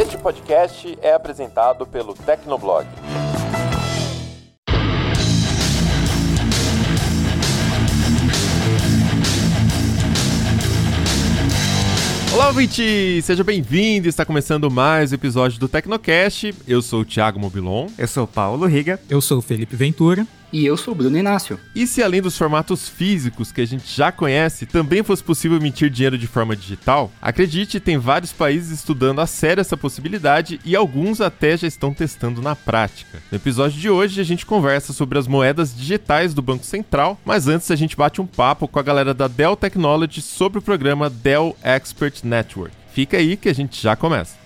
Este podcast é apresentado pelo Tecnoblog. Olá, ouvinte! Seja bem-vindo! Está começando mais um episódio do Tecnocast. Eu sou o Thiago Mobilon. Eu sou o Paulo Riga. Eu sou o Felipe Ventura. E eu sou o Bruno Inácio. E se além dos formatos físicos que a gente já conhece, também fosse possível emitir dinheiro de forma digital, acredite, tem vários países estudando a sério essa possibilidade e alguns até já estão testando na prática. No episódio de hoje a gente conversa sobre as moedas digitais do Banco Central, mas antes a gente bate um papo com a galera da Dell Technologies sobre o programa Dell Expert Network. Fica aí que a gente já começa.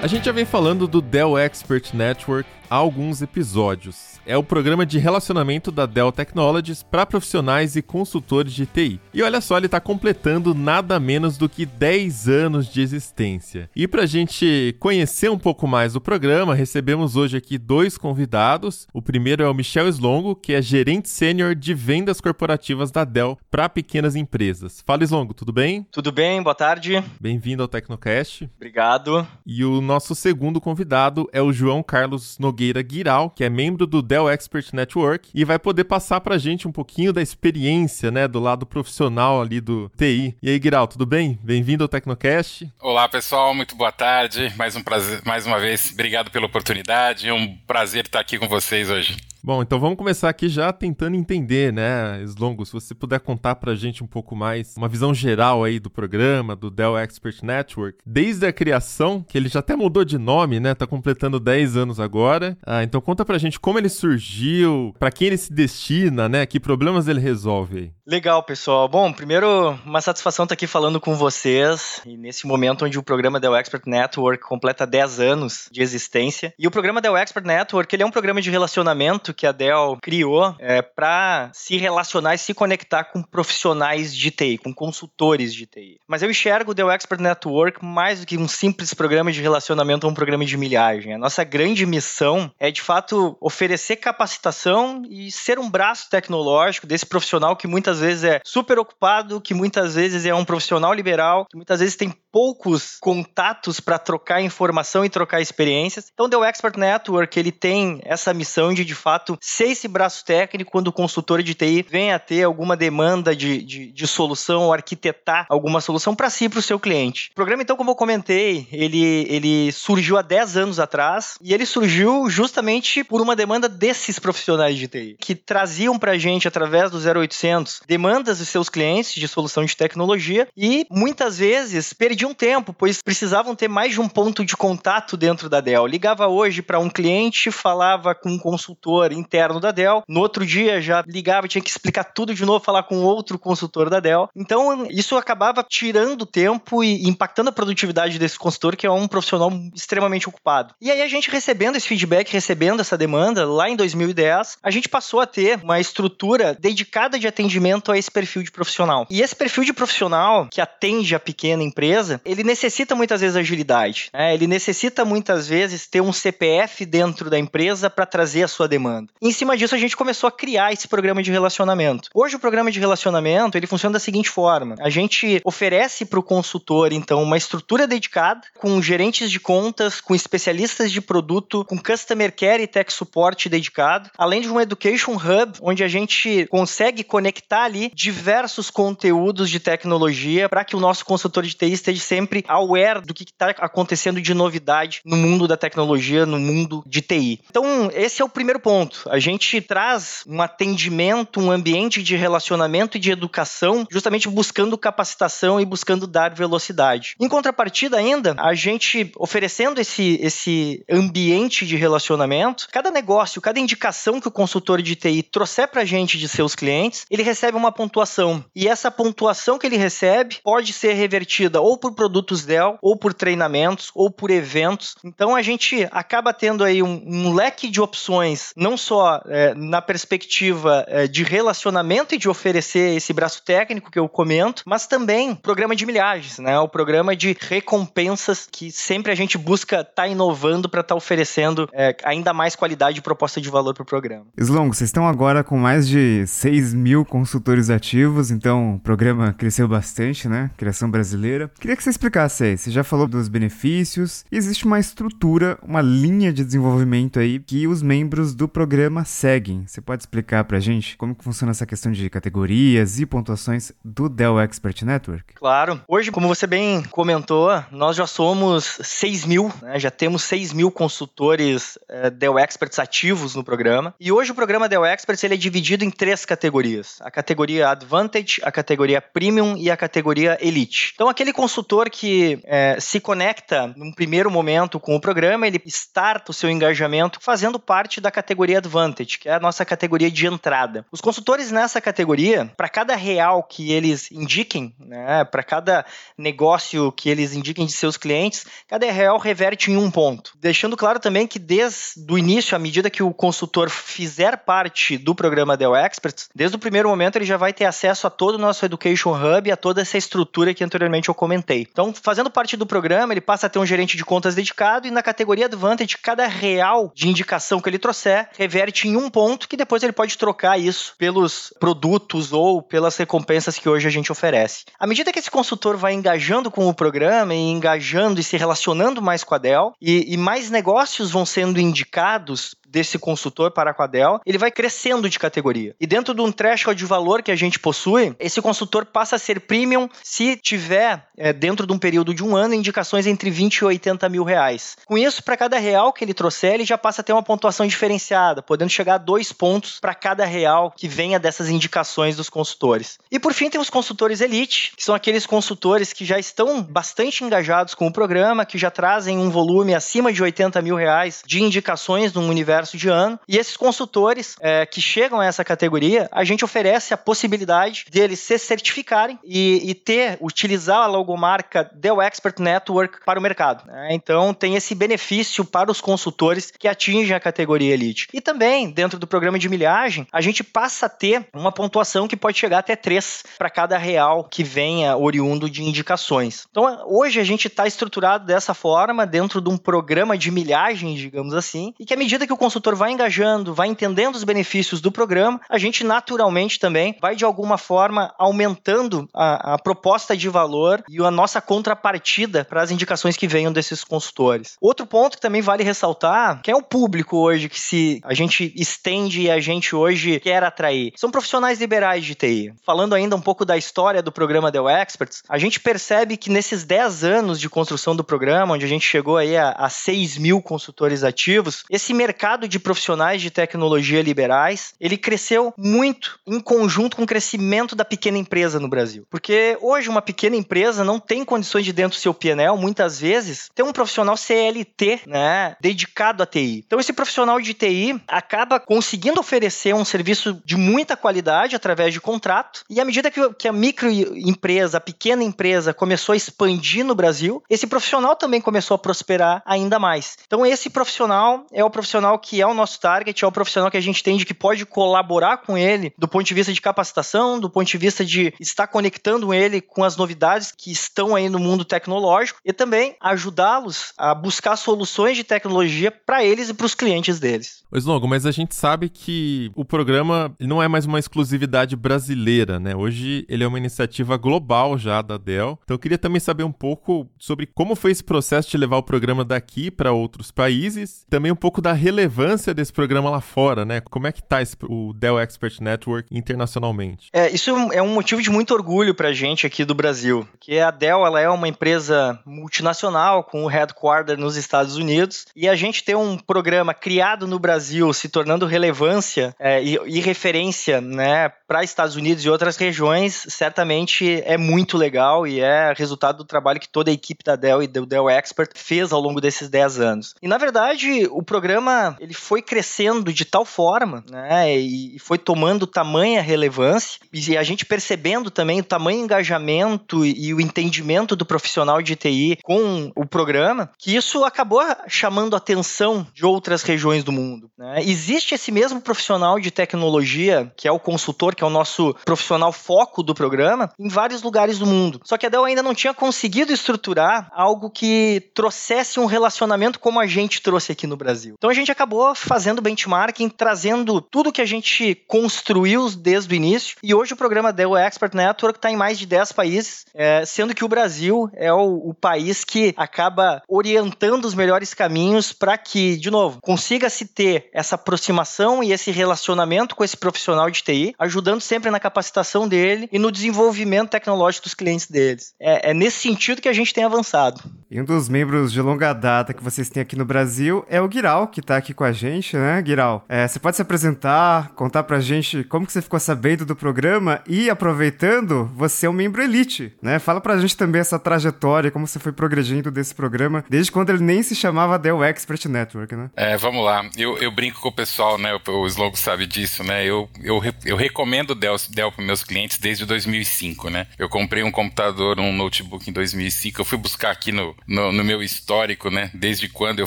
A gente já vem falando do Dell Expert Network há alguns episódios é o programa de relacionamento da Dell Technologies para profissionais e consultores de TI. E olha só, ele está completando nada menos do que 10 anos de existência. E para a gente conhecer um pouco mais do programa, recebemos hoje aqui dois convidados. O primeiro é o Michel Slongo, que é gerente sênior de vendas corporativas da Dell para pequenas empresas. Fala, Slongo, tudo bem? Tudo bem, boa tarde. Bem-vindo ao Tecnocast. Obrigado. E o nosso segundo convidado é o João Carlos Nogueira Guiral, que é membro do Dell Dell Expert Network e vai poder passar pra gente um pouquinho da experiência, né, do lado profissional ali do TI. E aí, Giral, tudo bem? Bem-vindo ao Tecnocast. Olá, pessoal, muito boa tarde. Mais um prazer, mais uma vez, obrigado pela oportunidade. É um prazer estar aqui com vocês hoje. Bom, então vamos começar aqui já tentando entender, né, Slongo, se você puder contar pra gente um pouco mais, uma visão geral aí do programa, do Dell Expert Network, desde a criação, que ele já até mudou de nome, né, tá completando 10 anos agora. Ah, então conta pra gente como ele surgiu, para quem ele se destina, né, que problemas ele resolve aí. Legal, pessoal. Bom, primeiro, uma satisfação estar aqui falando com vocês, e nesse momento onde o programa Dell Expert Network completa 10 anos de existência. E o programa Dell Expert Network, ele é um programa de relacionamento que a Dell criou é, para se relacionar e se conectar com profissionais de TI, com consultores de TI. Mas eu enxergo o Dell Expert Network mais do que um simples programa de relacionamento ou um programa de milhagem. A nossa grande missão é, de fato, oferecer capacitação e ser um braço tecnológico desse profissional que muitas vezes é super ocupado, que muitas vezes é um profissional liberal, que muitas vezes tem poucos contatos para trocar informação e trocar experiências. Então, o Expert Network ele tem essa missão de, de fato, fato ser esse braço técnico quando o consultor de TI vem a ter alguma demanda de, de, de solução ou arquitetar alguma solução para si e para o seu cliente. O programa, então, como eu comentei, ele, ele surgiu há 10 anos atrás e ele surgiu justamente por uma demanda desses profissionais de TI, que traziam para a gente, através do 0800, demandas dos seus clientes de solução de tecnologia e muitas vezes perdiam tempo, pois precisavam ter mais de um ponto de contato dentro da Dell. Ligava hoje para um cliente, falava com um consultor interno da Dell. No outro dia já ligava, tinha que explicar tudo de novo, falar com outro consultor da Dell. Então isso acabava tirando tempo e impactando a produtividade desse consultor, que é um profissional extremamente ocupado. E aí a gente recebendo esse feedback, recebendo essa demanda, lá em 2010, a gente passou a ter uma estrutura dedicada de atendimento a esse perfil de profissional. E esse perfil de profissional que atende a pequena empresa, ele necessita muitas vezes agilidade. Né? Ele necessita muitas vezes ter um CPF dentro da empresa para trazer a sua demanda demanda. E em cima disso, a gente começou a criar esse programa de relacionamento. Hoje, o programa de relacionamento ele funciona da seguinte forma: a gente oferece para o consultor, então, uma estrutura dedicada com gerentes de contas, com especialistas de produto, com customer care e tech support dedicado, além de um education hub onde a gente consegue conectar ali diversos conteúdos de tecnologia para que o nosso consultor de TI esteja sempre aware do que está acontecendo de novidade no mundo da tecnologia, no mundo de TI. Então, esse é o primeiro ponto. A gente traz um atendimento, um ambiente de relacionamento e de educação, justamente buscando capacitação e buscando dar velocidade. Em contrapartida, ainda, a gente oferecendo esse, esse ambiente de relacionamento, cada negócio, cada indicação que o consultor de TI trouxer para a gente de seus clientes, ele recebe uma pontuação. E essa pontuação que ele recebe pode ser revertida ou por produtos Dell, ou por treinamentos, ou por eventos. Então a gente acaba tendo aí um, um leque de opções, não só é, na perspectiva é, de relacionamento e de oferecer esse braço técnico que eu comento, mas também programa de milhagens, né? O programa de recompensas que sempre a gente busca estar tá inovando para estar tá oferecendo é, ainda mais qualidade e proposta de valor para o programa. Slongo, vocês estão agora com mais de 6 mil consultores consultores ativos, então o programa cresceu bastante, né? Criação brasileira. Queria que você explicasse aí, você já falou dos benefícios, existe uma estrutura, uma linha de desenvolvimento aí que os membros do programa seguem. Você pode explicar pra gente como que funciona essa questão de categorias e pontuações do Dell Expert Network? Claro. Hoje, como você bem comentou, nós já somos 6 mil, né? já temos 6 mil consultores é, Dell Experts ativos no programa. E hoje o programa Dell Experts ele é dividido em três categorias: a categoria Advantage, a categoria Premium e a categoria Elite. Então, aquele consultor que é, se conecta num primeiro momento com o programa, ele starta o seu engajamento fazendo parte da categoria Advantage, que é a nossa categoria de entrada. Os consultores nessa categoria, para cada real que eles indiquem, né, para cada negócio que eles indiquem de seus clientes, cada real reverte em um ponto. Deixando claro também que desde o início, à medida que o consultor fizer parte do programa Dell Experts, desde o primeiro momento ele já vai ter acesso a todo o nosso Education Hub e a toda essa estrutura que anteriormente eu comentei. Então, fazendo parte do programa, ele passa a ter um gerente de contas dedicado e na categoria Advantage, cada real de indicação que ele trouxer reverte em um ponto que depois ele pode trocar isso pelos produtos ou pelas recompensas que hoje a gente oferece. À medida que esse consultor vai engajando com o programa e engajando e se relacionando mais com a Dell e, e mais negócios vão sendo indicados desse consultor para a Quadel, ele vai crescendo de categoria. E dentro de um threshold de valor que a gente possui, esse consultor passa a ser premium se tiver, é, dentro de um período de um ano, indicações entre 20 e 80 mil reais. Com isso, para cada real que ele trouxer, ele já passa a ter uma pontuação diferenciada, podendo chegar a dois pontos para cada real que venha dessas indicações dos consultores. E por fim, tem os consultores elite, que são aqueles consultores que já estão bastante engajados com o programa, que já trazem um volume acima de 80 mil reais de indicações no universo de ano. E esses consultores é, que chegam a essa categoria, a gente oferece a possibilidade deles se certificarem e, e ter, utilizar a logomarca Dell Expert Network para o mercado. Né? Então tem esse benefício para os consultores que atingem a categoria Elite. E também, dentro do programa de milhagem, a gente passa a ter uma pontuação que pode chegar até 3 para cada real que venha oriundo de indicações. Então hoje a gente está estruturado dessa forma, dentro de um programa de milhagem, digamos assim, e que à medida que o consultor vai engajando, vai entendendo os benefícios do programa, a gente naturalmente também vai de alguma forma aumentando a, a proposta de valor e a nossa contrapartida para as indicações que venham desses consultores. Outro ponto que também vale ressaltar, que é o público hoje que se a gente estende e a gente hoje quer atrair, são profissionais liberais de TI. Falando ainda um pouco da história do programa Dell Experts, a gente percebe que nesses 10 anos de construção do programa, onde a gente chegou aí a, a 6 mil consultores ativos, esse mercado mercado de profissionais de tecnologia liberais, ele cresceu muito em conjunto com o crescimento da pequena empresa no Brasil. Porque hoje uma pequena empresa não tem condições de dentro do seu PNL, muitas vezes, ter um profissional CLT, né, dedicado à TI. Então esse profissional de TI acaba conseguindo oferecer um serviço de muita qualidade através de contrato, e à medida que, que a microempresa, a pequena empresa começou a expandir no Brasil, esse profissional também começou a prosperar ainda mais. Então esse profissional é o profissional que que é o nosso target, é o profissional que a gente entende que pode colaborar com ele do ponto de vista de capacitação, do ponto de vista de estar conectando ele com as novidades que estão aí no mundo tecnológico e também ajudá-los a buscar soluções de tecnologia para eles e para os clientes deles. Pois Longo, mas a gente sabe que o programa não é mais uma exclusividade brasileira, né? Hoje ele é uma iniciativa global já da Dell. Então eu queria também saber um pouco sobre como foi esse processo de levar o programa daqui para outros países, também um pouco da relevância relevância desse programa lá fora, né? Como é que tá esse, o Dell Expert Network internacionalmente? É, isso é um motivo de muito orgulho pra gente aqui do Brasil, porque a Dell ela é uma empresa multinacional com o headquarter nos Estados Unidos e a gente ter um programa criado no Brasil se tornando relevância é, e, e referência, né, para Estados Unidos e outras regiões, certamente é muito legal e é resultado do trabalho que toda a equipe da Dell e do Dell Expert fez ao longo desses 10 anos. E na verdade, o programa ele foi crescendo de tal forma, né, e foi tomando tamanha relevância, e a gente percebendo também o tamanho engajamento e o entendimento do profissional de TI com o programa, que isso acabou chamando a atenção de outras regiões do mundo. Né? Existe esse mesmo profissional de tecnologia, que é o consultor, que é o nosso profissional foco do programa, em vários lugares do mundo. Só que a Dell ainda não tinha conseguido estruturar algo que trouxesse um relacionamento como a gente trouxe aqui no Brasil. Então a gente acabou fazendo benchmarking, trazendo tudo que a gente construiu desde o início. E hoje o programa Dell Expert Network está em mais de 10 países, é, sendo que o Brasil é o, o país que acaba orientando os melhores caminhos para que, de novo, consiga-se ter essa aproximação e esse relacionamento com esse profissional de TI, ajudando sempre na capacitação dele e no desenvolvimento tecnológico dos clientes deles. É, é nesse sentido que a gente tem avançado. E um dos membros de longa data que vocês têm aqui no Brasil é o Giral, que está aqui com a gente, né, Giral? É, você pode se apresentar, contar pra gente como que você ficou sabendo do programa e, aproveitando, você é um membro elite, né? Fala pra gente também essa trajetória, como você foi progredindo desse programa, desde quando ele nem se chamava Dell Expert Network, né? É, vamos lá. Eu, eu brinco com o pessoal, né? O, o Slogo sabe disso, né? Eu, eu, eu recomendo Dell, Dell para meus clientes desde 2005, né? Eu comprei um computador, um notebook em 2005. Eu fui buscar aqui no, no, no meu histórico, né? Desde quando eu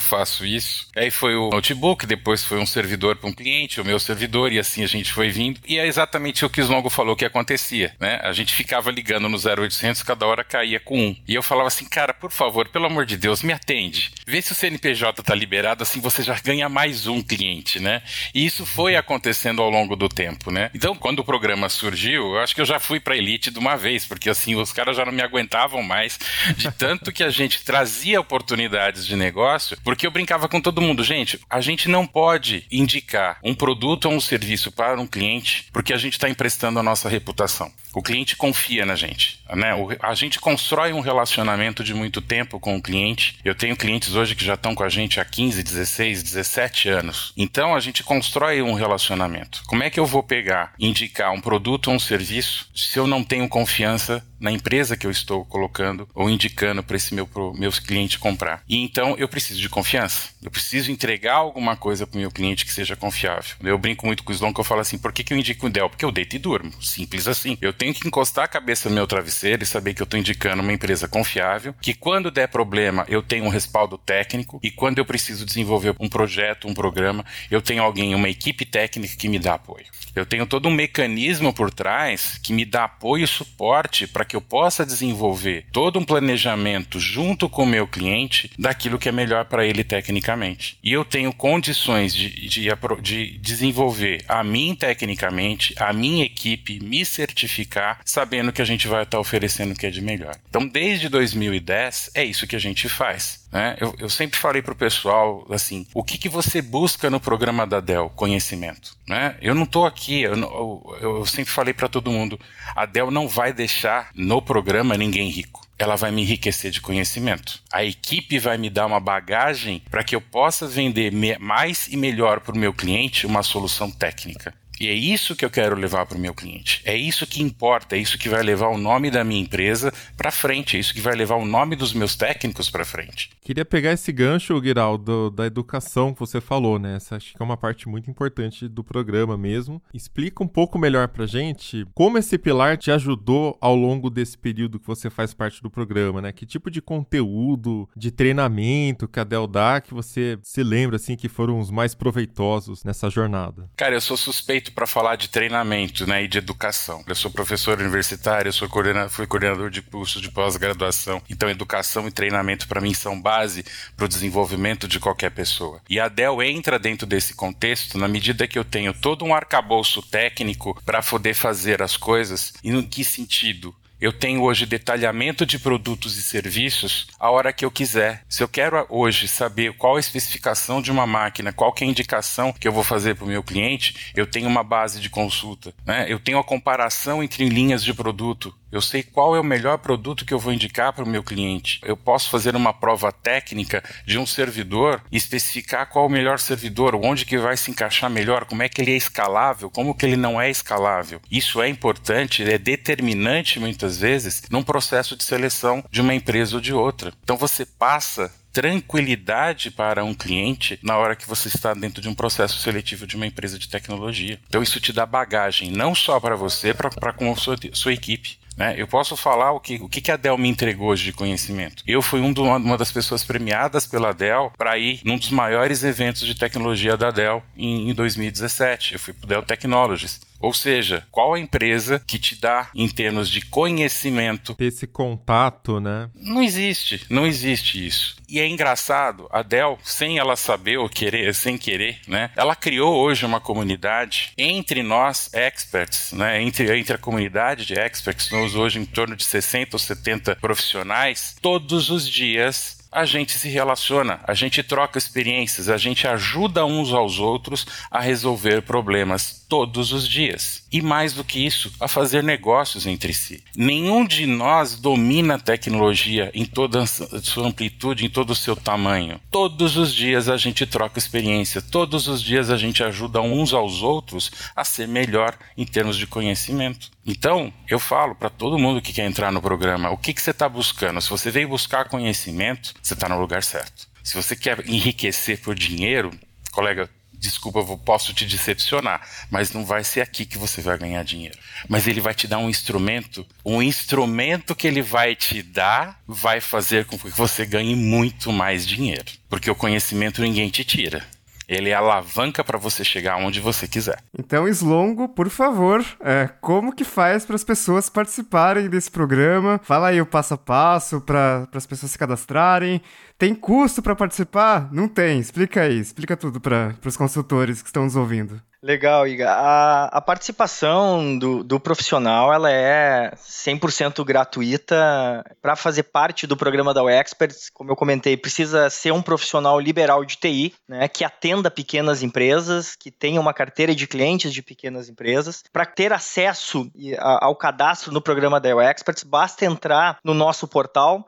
faço isso. Aí foi o notebook, depois foi um servidor para um cliente, o meu servidor, e assim a gente foi vindo. E é exatamente o que o Slongo falou que acontecia, né? A gente ficava ligando no 0800, cada hora caía com um. E eu falava assim, cara, por favor, pelo amor de Deus, me atende. Vê se o CNPJ tá liberado, assim você já ganha mais um cliente, né? E isso foi acontecendo ao longo do tempo, né? Então, quando o programa surgiu, eu acho que eu já fui para elite de uma vez, porque assim, os caras já não me aguentavam mais de tanto que a gente trazia oportunidades de negócio, porque eu brincava com todo mundo, gente, a gente não pode indicar um produto ou um serviço para um cliente porque a gente está emprestando a nossa reputação. O cliente confia na gente, né? a gente constrói um relacionamento de muito tempo com o cliente. Eu tenho clientes hoje que já estão com a gente há 15, 16, 17 anos. Então a gente constrói um relacionamento. Como é que eu vou pegar, indicar um produto ou um serviço se eu não tenho confiança na empresa que eu estou colocando ou indicando para esse meu pro, meus clientes comprar? E então eu preciso de confiança. Eu preciso entregar alguma coisa para o meu cliente que seja confiável. Eu brinco muito com o Slon que eu falo assim: por que, que eu indico o Dell? Porque eu deito e durmo. Simples assim. Eu tenho que encostar a cabeça no meu travesseiro e saber que eu estou indicando uma empresa confiável, que quando der problema eu tenho um respaldo técnico e quando eu preciso desenvolver um projeto, um programa, eu tenho alguém, uma equipe técnica que me dá apoio. Eu tenho todo um mecanismo por trás que me dá apoio e suporte para que eu possa desenvolver todo um planejamento junto com o meu cliente daquilo que é melhor para ele tecnicamente. E eu tenho condições de, de, de desenvolver a mim tecnicamente, a minha equipe, me certificar, sabendo que a gente vai estar oferecendo o que é de melhor. Então, desde 2010, é isso que a gente faz. Né? Eu, eu, sempre falei para o pessoal assim: o que, que você busca no programa da Dell? Conhecimento. Né? Eu não estou aqui, eu, eu, eu sempre falei para todo mundo: a Dell não vai deixar no programa ninguém rico ela vai me enriquecer de conhecimento. A equipe vai me dar uma bagagem para que eu possa vender mais e melhor para o meu cliente uma solução técnica. E é isso que eu quero levar para o meu cliente. É isso que importa, é isso que vai levar o nome da minha empresa para frente, é isso que vai levar o nome dos meus técnicos para frente. Queria pegar esse gancho, Guiraldo, da educação que você falou, né? Essa acho que é uma parte muito importante do programa mesmo. Explica um pouco melhor pra gente como esse pilar te ajudou ao longo desse período que você faz parte do programa, né? Que tipo de conteúdo, de treinamento que a Del dá que você se lembra, assim, que foram os mais proveitosos nessa jornada? Cara, eu sou suspeito para falar de treinamento né, e de educação. Eu sou professor universitário, eu sou coordenador, fui coordenador de cursos de pós-graduação. Então, educação e treinamento para mim são base para o desenvolvimento de qualquer pessoa. E a Dell entra dentro desse contexto na medida que eu tenho todo um arcabouço técnico para poder fazer as coisas. E em que sentido? Eu tenho hoje detalhamento de produtos e serviços a hora que eu quiser. Se eu quero hoje saber qual a especificação de uma máquina, qual é a indicação que eu vou fazer para o meu cliente, eu tenho uma base de consulta. Né? Eu tenho a comparação entre linhas de produto. Eu sei qual é o melhor produto que eu vou indicar para o meu cliente. Eu posso fazer uma prova técnica de um servidor e especificar qual é o melhor servidor, onde que vai se encaixar melhor, como é que ele é escalável, como que ele não é escalável. Isso é importante, é determinante muitas vezes num processo de seleção de uma empresa ou de outra. Então você passa tranquilidade para um cliente na hora que você está dentro de um processo seletivo de uma empresa de tecnologia. Então isso te dá bagagem não só para você, para com a sua, sua equipe. Né? Eu posso falar o que, o que a Dell me entregou hoje de conhecimento. Eu fui um do, uma das pessoas premiadas pela Dell para ir num dos maiores eventos de tecnologia da Dell em, em 2017. Eu fui para o Dell Technologies. Ou seja, qual a empresa que te dá em termos de conhecimento esse contato, né? Não existe, não existe isso. E é engraçado, a Dell, sem ela saber ou querer, sem querer, né? Ela criou hoje uma comunidade entre nós experts, né? Entre, entre a comunidade de experts, nós hoje em torno de 60 ou 70 profissionais, todos os dias a gente se relaciona, a gente troca experiências, a gente ajuda uns aos outros a resolver problemas todos os dias. E mais do que isso, a fazer negócios entre si. Nenhum de nós domina a tecnologia em toda a sua amplitude, em todo o seu tamanho. Todos os dias a gente troca experiência, todos os dias a gente ajuda uns aos outros a ser melhor em termos de conhecimento. Então, eu falo para todo mundo que quer entrar no programa, o que, que você está buscando? Se você veio buscar conhecimento, você está no lugar certo. Se você quer enriquecer por dinheiro, colega, desculpa, eu posso te decepcionar, mas não vai ser aqui que você vai ganhar dinheiro. Mas ele vai te dar um instrumento, um instrumento que ele vai te dar vai fazer com que você ganhe muito mais dinheiro, porque o conhecimento ninguém te tira. Ele é alavanca para você chegar onde você quiser. Então, Slongo, por favor, é, como que faz para as pessoas participarem desse programa? Fala aí o passo a passo para as pessoas se cadastrarem. Tem custo para participar? Não tem. Explica aí, explica tudo para os consultores que estão nos ouvindo. Legal, Iga. A, a participação do, do, profissional ela é 100% gratuita. Para fazer parte do programa da Experts, como eu comentei, precisa ser um profissional liberal de TI, né, que atenda pequenas empresas, que tenha uma carteira de clientes de pequenas empresas. Para ter acesso ao cadastro no programa da Experts, basta entrar no nosso portal,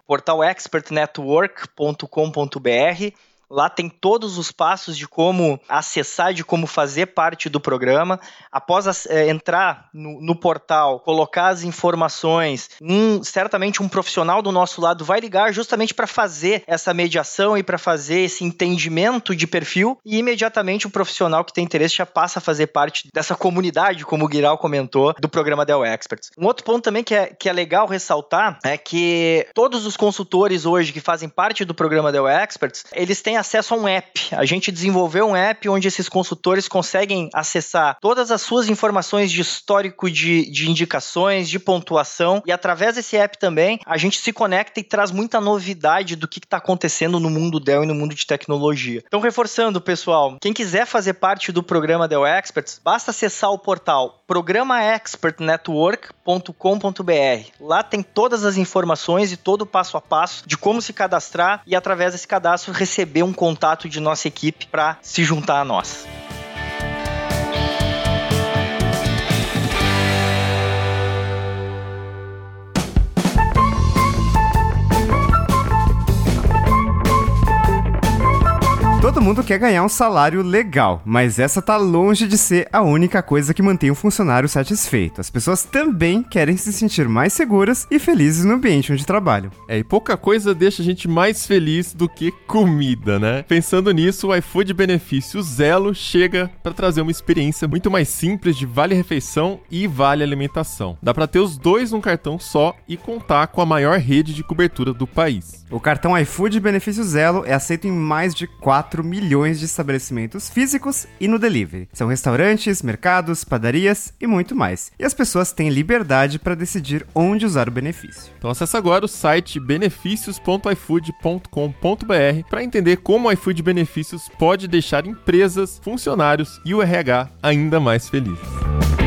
portalexpertnetwork.com.br Lá tem todos os passos de como acessar, de como fazer parte do programa. Após é, entrar no, no, portal, colocar as informações, um, certamente um profissional do nosso lado vai ligar justamente para fazer essa mediação e para fazer esse entendimento de perfil. E imediatamente o profissional que tem interesse já passa a fazer parte dessa comunidade, como o Guiral comentou, do programa Dell Experts. Um outro ponto também que é, que é legal ressaltar é que todos os consultores hoje que fazem parte do programa Dell Experts, eles têm acesso a um app. A gente desenvolveu um app onde esses consultores conseguem acessar todas as suas informações de histórico de, de indicações, de pontuação, e através desse app também a gente se conecta e traz muita novidade do que está acontecendo no mundo Dell e no mundo de tecnologia. Então, reforçando, pessoal, quem quiser fazer parte do programa Dell Experts, basta acessar o portal programaexpertnetwork.com.br. Lá tem todas as informações e todo o passo a passo de como se cadastrar e através desse cadastro receber um contato de nossa equipe para se juntar a nós. Todo mundo quer ganhar um salário legal, mas essa tá longe de ser a única coisa que mantém o funcionário satisfeito. As pessoas também querem se sentir mais seguras e felizes no ambiente onde trabalham. É, e pouca coisa deixa a gente mais feliz do que comida, né? Pensando nisso, o iFood Benefício Zelo chega para trazer uma experiência muito mais simples de vale refeição e vale alimentação. Dá para ter os dois num cartão só e contar com a maior rede de cobertura do país. O cartão iFood Benefício Zelo é aceito em mais de 4 4 milhões de estabelecimentos físicos e no delivery. São restaurantes, mercados, padarias e muito mais. E as pessoas têm liberdade para decidir onde usar o benefício. Então acesse agora o site benefícios.ifood.com.br para entender como o iFood Benefícios pode deixar empresas, funcionários e o RH ainda mais felizes.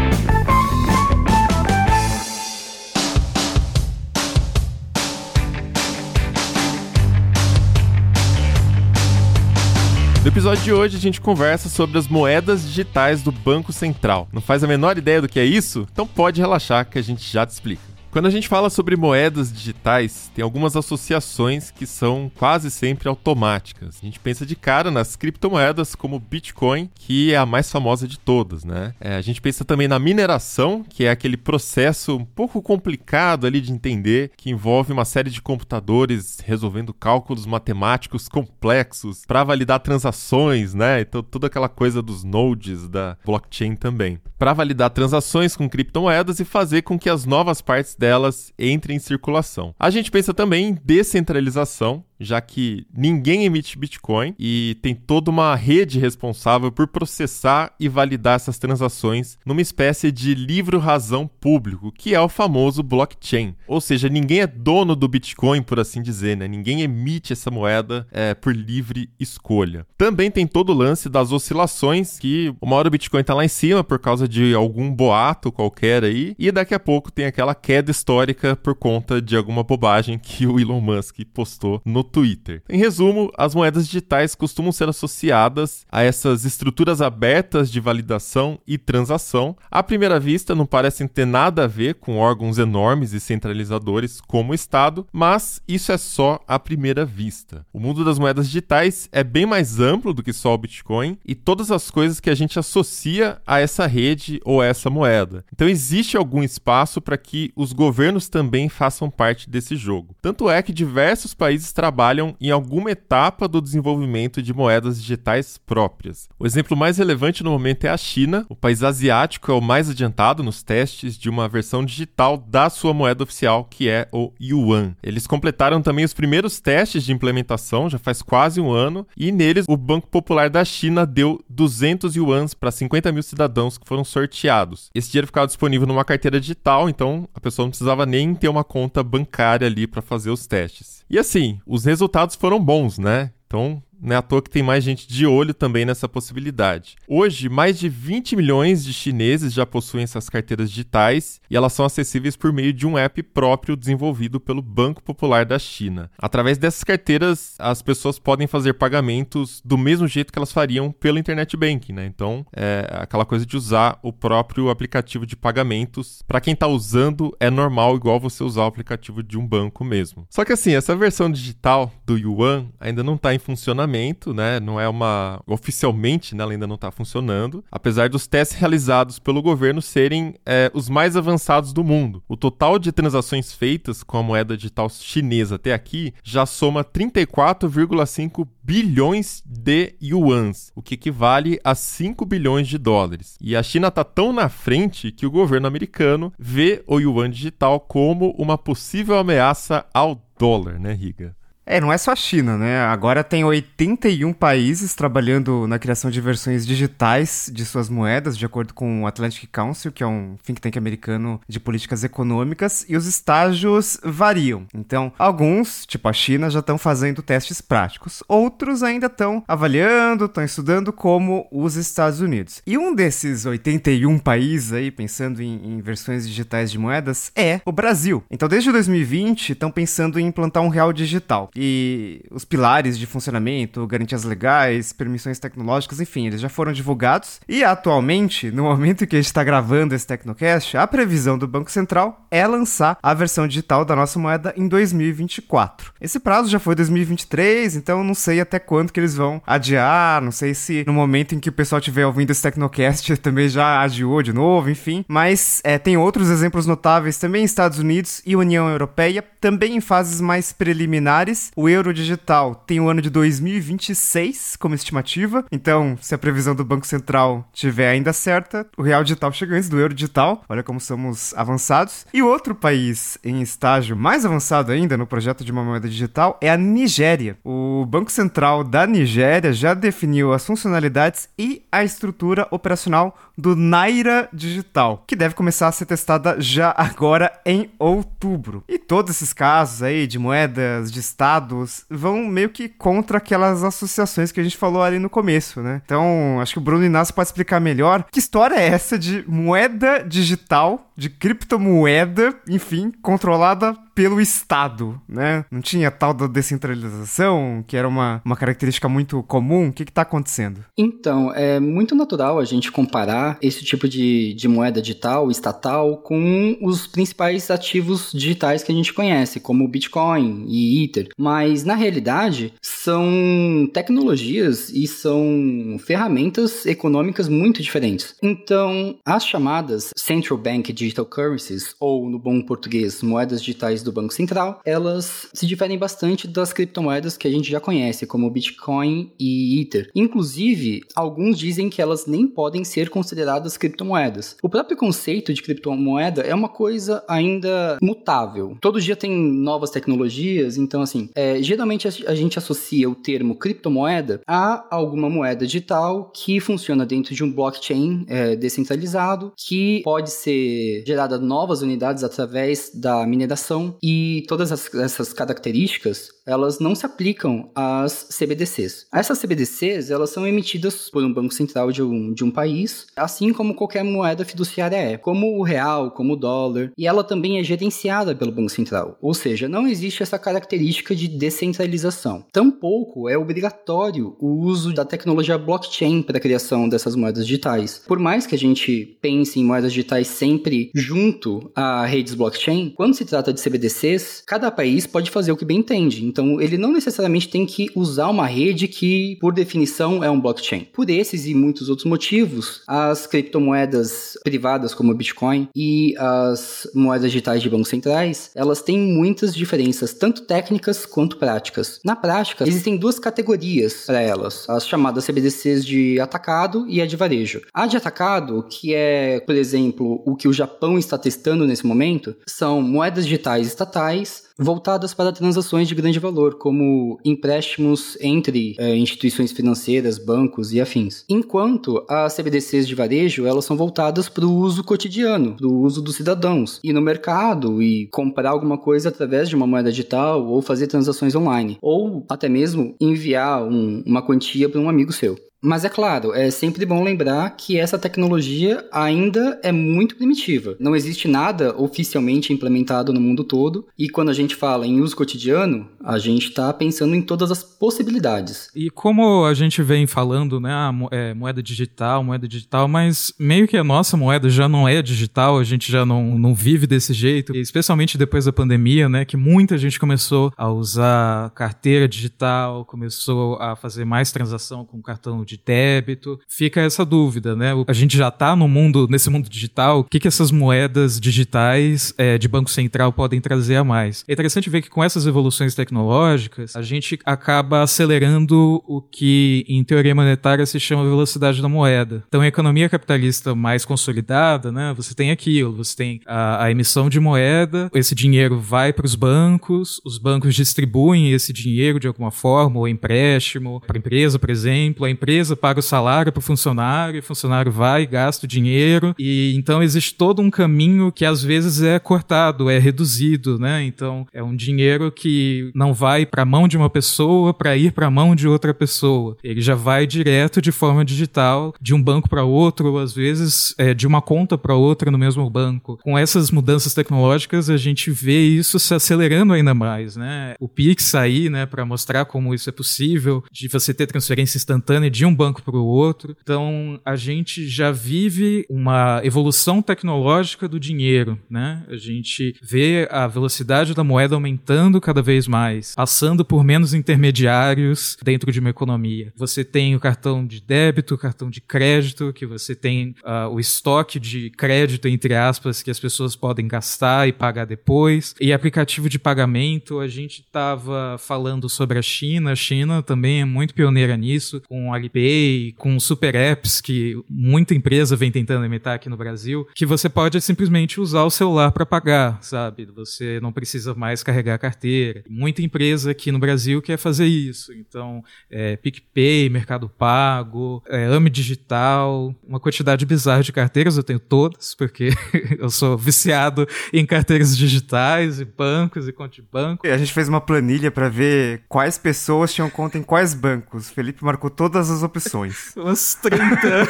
No episódio de hoje a gente conversa sobre as moedas digitais do Banco Central. Não faz a menor ideia do que é isso? Então pode relaxar que a gente já te explica. Quando a gente fala sobre moedas digitais, tem algumas associações que são quase sempre automáticas. A gente pensa de cara nas criptomoedas como Bitcoin, que é a mais famosa de todas, né? É, a gente pensa também na mineração, que é aquele processo um pouco complicado ali de entender, que envolve uma série de computadores resolvendo cálculos matemáticos complexos para validar transações, né? Então toda aquela coisa dos nodes da blockchain também. Para validar transações com criptomoedas e fazer com que as novas partes delas entre em circulação. A gente pensa também em descentralização, já que ninguém emite Bitcoin e tem toda uma rede responsável por processar e validar essas transações numa espécie de livro-razão público, que é o famoso blockchain. Ou seja, ninguém é dono do Bitcoin, por assim dizer, né? Ninguém emite essa moeda é, por livre escolha. Também tem todo o lance das oscilações, que uma hora o Bitcoin tá lá em cima por causa de algum boato qualquer aí, e daqui a pouco tem aquela queda histórica por conta de alguma bobagem que o Elon Musk postou no Twitter. Em resumo, as moedas digitais costumam ser associadas a essas estruturas abertas de validação e transação. À primeira vista, não parecem ter nada a ver com órgãos enormes e centralizadores como o Estado, mas isso é só à primeira vista. O mundo das moedas digitais é bem mais amplo do que só o Bitcoin e todas as coisas que a gente associa a essa rede ou a essa moeda. Então existe algum espaço para que os governos também façam parte desse jogo. Tanto é que diversos países trabalham em alguma etapa do desenvolvimento de moedas digitais próprias. O exemplo mais relevante no momento é a China. O país asiático é o mais adiantado nos testes de uma versão digital da sua moeda oficial, que é o yuan. Eles completaram também os primeiros testes de implementação, já faz quase um ano, e neles o Banco Popular da China deu 200 yuans para 50 mil cidadãos que foram sorteados. Esse dinheiro ficava disponível numa carteira digital, então a pessoa não precisava nem ter uma conta bancária ali para fazer os testes. E assim, os resultados foram bons, né? Então, não é à toa que tem mais gente de olho também nessa possibilidade. Hoje, mais de 20 milhões de chineses já possuem essas carteiras digitais e elas são acessíveis por meio de um app próprio desenvolvido pelo Banco Popular da China. Através dessas carteiras, as pessoas podem fazer pagamentos do mesmo jeito que elas fariam pelo internet banking, né? Então, é aquela coisa de usar o próprio aplicativo de pagamentos. Para quem está usando, é normal igual você usar o aplicativo de um banco mesmo. Só que assim, essa versão digital do Yuan ainda não está em funcionamento funcionamento, né? Não é uma. Oficialmente, né, ela ainda não está funcionando, apesar dos testes realizados pelo governo serem é, os mais avançados do mundo. O total de transações feitas com a moeda digital chinesa até aqui já soma 34,5 bilhões de yuans, o que equivale a 5 bilhões de dólares. E a China está tão na frente que o governo americano vê o yuan digital como uma possível ameaça ao dólar, né, Riga? É, não é só a China, né? Agora tem 81 países trabalhando na criação de versões digitais de suas moedas, de acordo com o Atlantic Council, que é um think tank americano de políticas econômicas, e os estágios variam. Então, alguns, tipo a China, já estão fazendo testes práticos, outros ainda estão avaliando, estão estudando, como os Estados Unidos. E um desses 81 países aí, pensando em, em versões digitais de moedas, é o Brasil. Então, desde 2020, estão pensando em implantar um real digital e os pilares de funcionamento, garantias legais, permissões tecnológicas, enfim, eles já foram divulgados. E atualmente, no momento em que a gente está gravando esse Tecnocast, a previsão do Banco Central é lançar a versão digital da nossa moeda em 2024. Esse prazo já foi 2023, então não sei até quando que eles vão adiar, não sei se no momento em que o pessoal estiver ouvindo esse Tecnocast também já adiou de novo, enfim. Mas é, tem outros exemplos notáveis também Estados Unidos e União Europeia, também em fases mais preliminares o euro digital tem o ano de 2026 como estimativa. Então, se a previsão do Banco Central tiver ainda certa, o real digital chega antes do euro digital. Olha como somos avançados. E outro país em estágio mais avançado ainda no projeto de uma moeda digital é a Nigéria. O Banco Central da Nigéria já definiu as funcionalidades e a estrutura operacional do Naira Digital, que deve começar a ser testada já agora em outubro. E todos esses casos aí de moedas de Estado vão meio que contra aquelas associações que a gente falou ali no começo, né? Então, acho que o Bruno Inácio pode explicar melhor que história é essa de moeda digital, de criptomoeda, enfim, controlada pelo Estado, né? Não tinha tal da descentralização, que era uma, uma característica muito comum. O que está acontecendo? Então, é muito natural a gente comparar esse tipo de, de moeda digital, estatal, com os principais ativos digitais que a gente conhece, como Bitcoin e Ether. Mas, na realidade, são tecnologias e são ferramentas econômicas muito diferentes. Então, as chamadas Central Bank Digital digital currencies, ou no bom português, moedas digitais do Banco Central, elas se diferem bastante das criptomoedas que a gente já conhece, como Bitcoin e Ether. Inclusive, alguns dizem que elas nem podem ser consideradas criptomoedas. O próprio conceito de criptomoeda é uma coisa ainda mutável. Todo dia tem novas tecnologias, então assim, é, geralmente a gente associa o termo criptomoeda a alguma moeda digital que funciona dentro de um blockchain é, descentralizado, que pode ser gerada novas unidades através da mineração e todas as, essas características elas não se aplicam às CBDCs. Essas CBDCs, elas são emitidas por um banco central de um, de um país, assim como qualquer moeda fiduciária é, como o real, como o dólar, e ela também é gerenciada pelo banco central. Ou seja, não existe essa característica de descentralização. Tampouco é obrigatório o uso da tecnologia blockchain para a criação dessas moedas digitais. Por mais que a gente pense em moedas digitais sempre junto a redes blockchain, quando se trata de CBDCs, cada país pode fazer o que bem entende. Então, ele não necessariamente tem que usar uma rede que, por definição, é um blockchain. Por esses e muitos outros motivos, as criptomoedas privadas como o Bitcoin e as moedas digitais de bancos centrais, elas têm muitas diferenças, tanto técnicas quanto práticas. Na prática, existem duas categorias para elas, as chamadas CBDCs de atacado e a de varejo. A de atacado, que é, por exemplo, o que o Japão está testando nesse momento, são moedas digitais estatais voltadas para transações de grande valor, como empréstimos entre é, instituições financeiras, bancos e afins. Enquanto as CBDCs de varejo, elas são voltadas para o uso cotidiano, para o uso dos cidadãos, ir no mercado e comprar alguma coisa através de uma moeda digital ou fazer transações online, ou até mesmo enviar um, uma quantia para um amigo seu. Mas é claro, é sempre bom lembrar que essa tecnologia ainda é muito primitiva. Não existe nada oficialmente implementado no mundo todo, e quando a gente fala em uso cotidiano, a gente está pensando em todas as possibilidades. E como a gente vem falando, né, é, moeda digital, moeda digital, mas meio que a nossa moeda já não é digital, a gente já não, não vive desse jeito, especialmente depois da pandemia, né, que muita gente começou a usar carteira digital, começou a fazer mais transação com cartão de débito. Fica essa dúvida, né? A gente já está no mundo, nesse mundo digital, o que, que essas moedas digitais é, de Banco Central podem trazer a mais? É interessante ver que com essas evoluções tecnológicas, a gente acaba acelerando o que em teoria monetária se chama velocidade da moeda. Então, a economia capitalista mais consolidada, né? Você tem aquilo, você tem a, a emissão de moeda, esse dinheiro vai para os bancos, os bancos distribuem esse dinheiro de alguma forma, ou empréstimo para empresa, por exemplo, a empresa empresa paga o salário para o funcionário, o funcionário vai, gasta o dinheiro, e então existe todo um caminho que às vezes é cortado, é reduzido, né? Então é um dinheiro que não vai para a mão de uma pessoa para ir para a mão de outra pessoa. Ele já vai direto de forma digital, de um banco para outro, ou às vezes é, de uma conta para outra no mesmo banco. Com essas mudanças tecnológicas, a gente vê isso se acelerando ainda mais, né? O Pix aí, né, para mostrar como isso é possível, de você ter transferência instantânea de um banco para o outro. Então, a gente já vive uma evolução tecnológica do dinheiro, né? A gente vê a velocidade da moeda aumentando cada vez mais, passando por menos intermediários dentro de uma economia. Você tem o cartão de débito, o cartão de crédito, que você tem uh, o estoque de crédito, entre aspas, que as pessoas podem gastar e pagar depois. E aplicativo de pagamento, a gente estava falando sobre a China. A China também é muito pioneira nisso, com o Alipay Pay, com super apps que muita empresa vem tentando imitar aqui no Brasil, que você pode simplesmente usar o celular para pagar, sabe? Você não precisa mais carregar a carteira. Muita empresa aqui no Brasil quer fazer isso. Então, é, PicPay, Mercado Pago, é, AME Digital, uma quantidade bizarra de carteiras, eu tenho todas, porque eu sou viciado em carteiras digitais e bancos e conta de banco. A gente fez uma planilha para ver quais pessoas tinham conta em quais bancos. Felipe marcou todas as opções. Umas 30.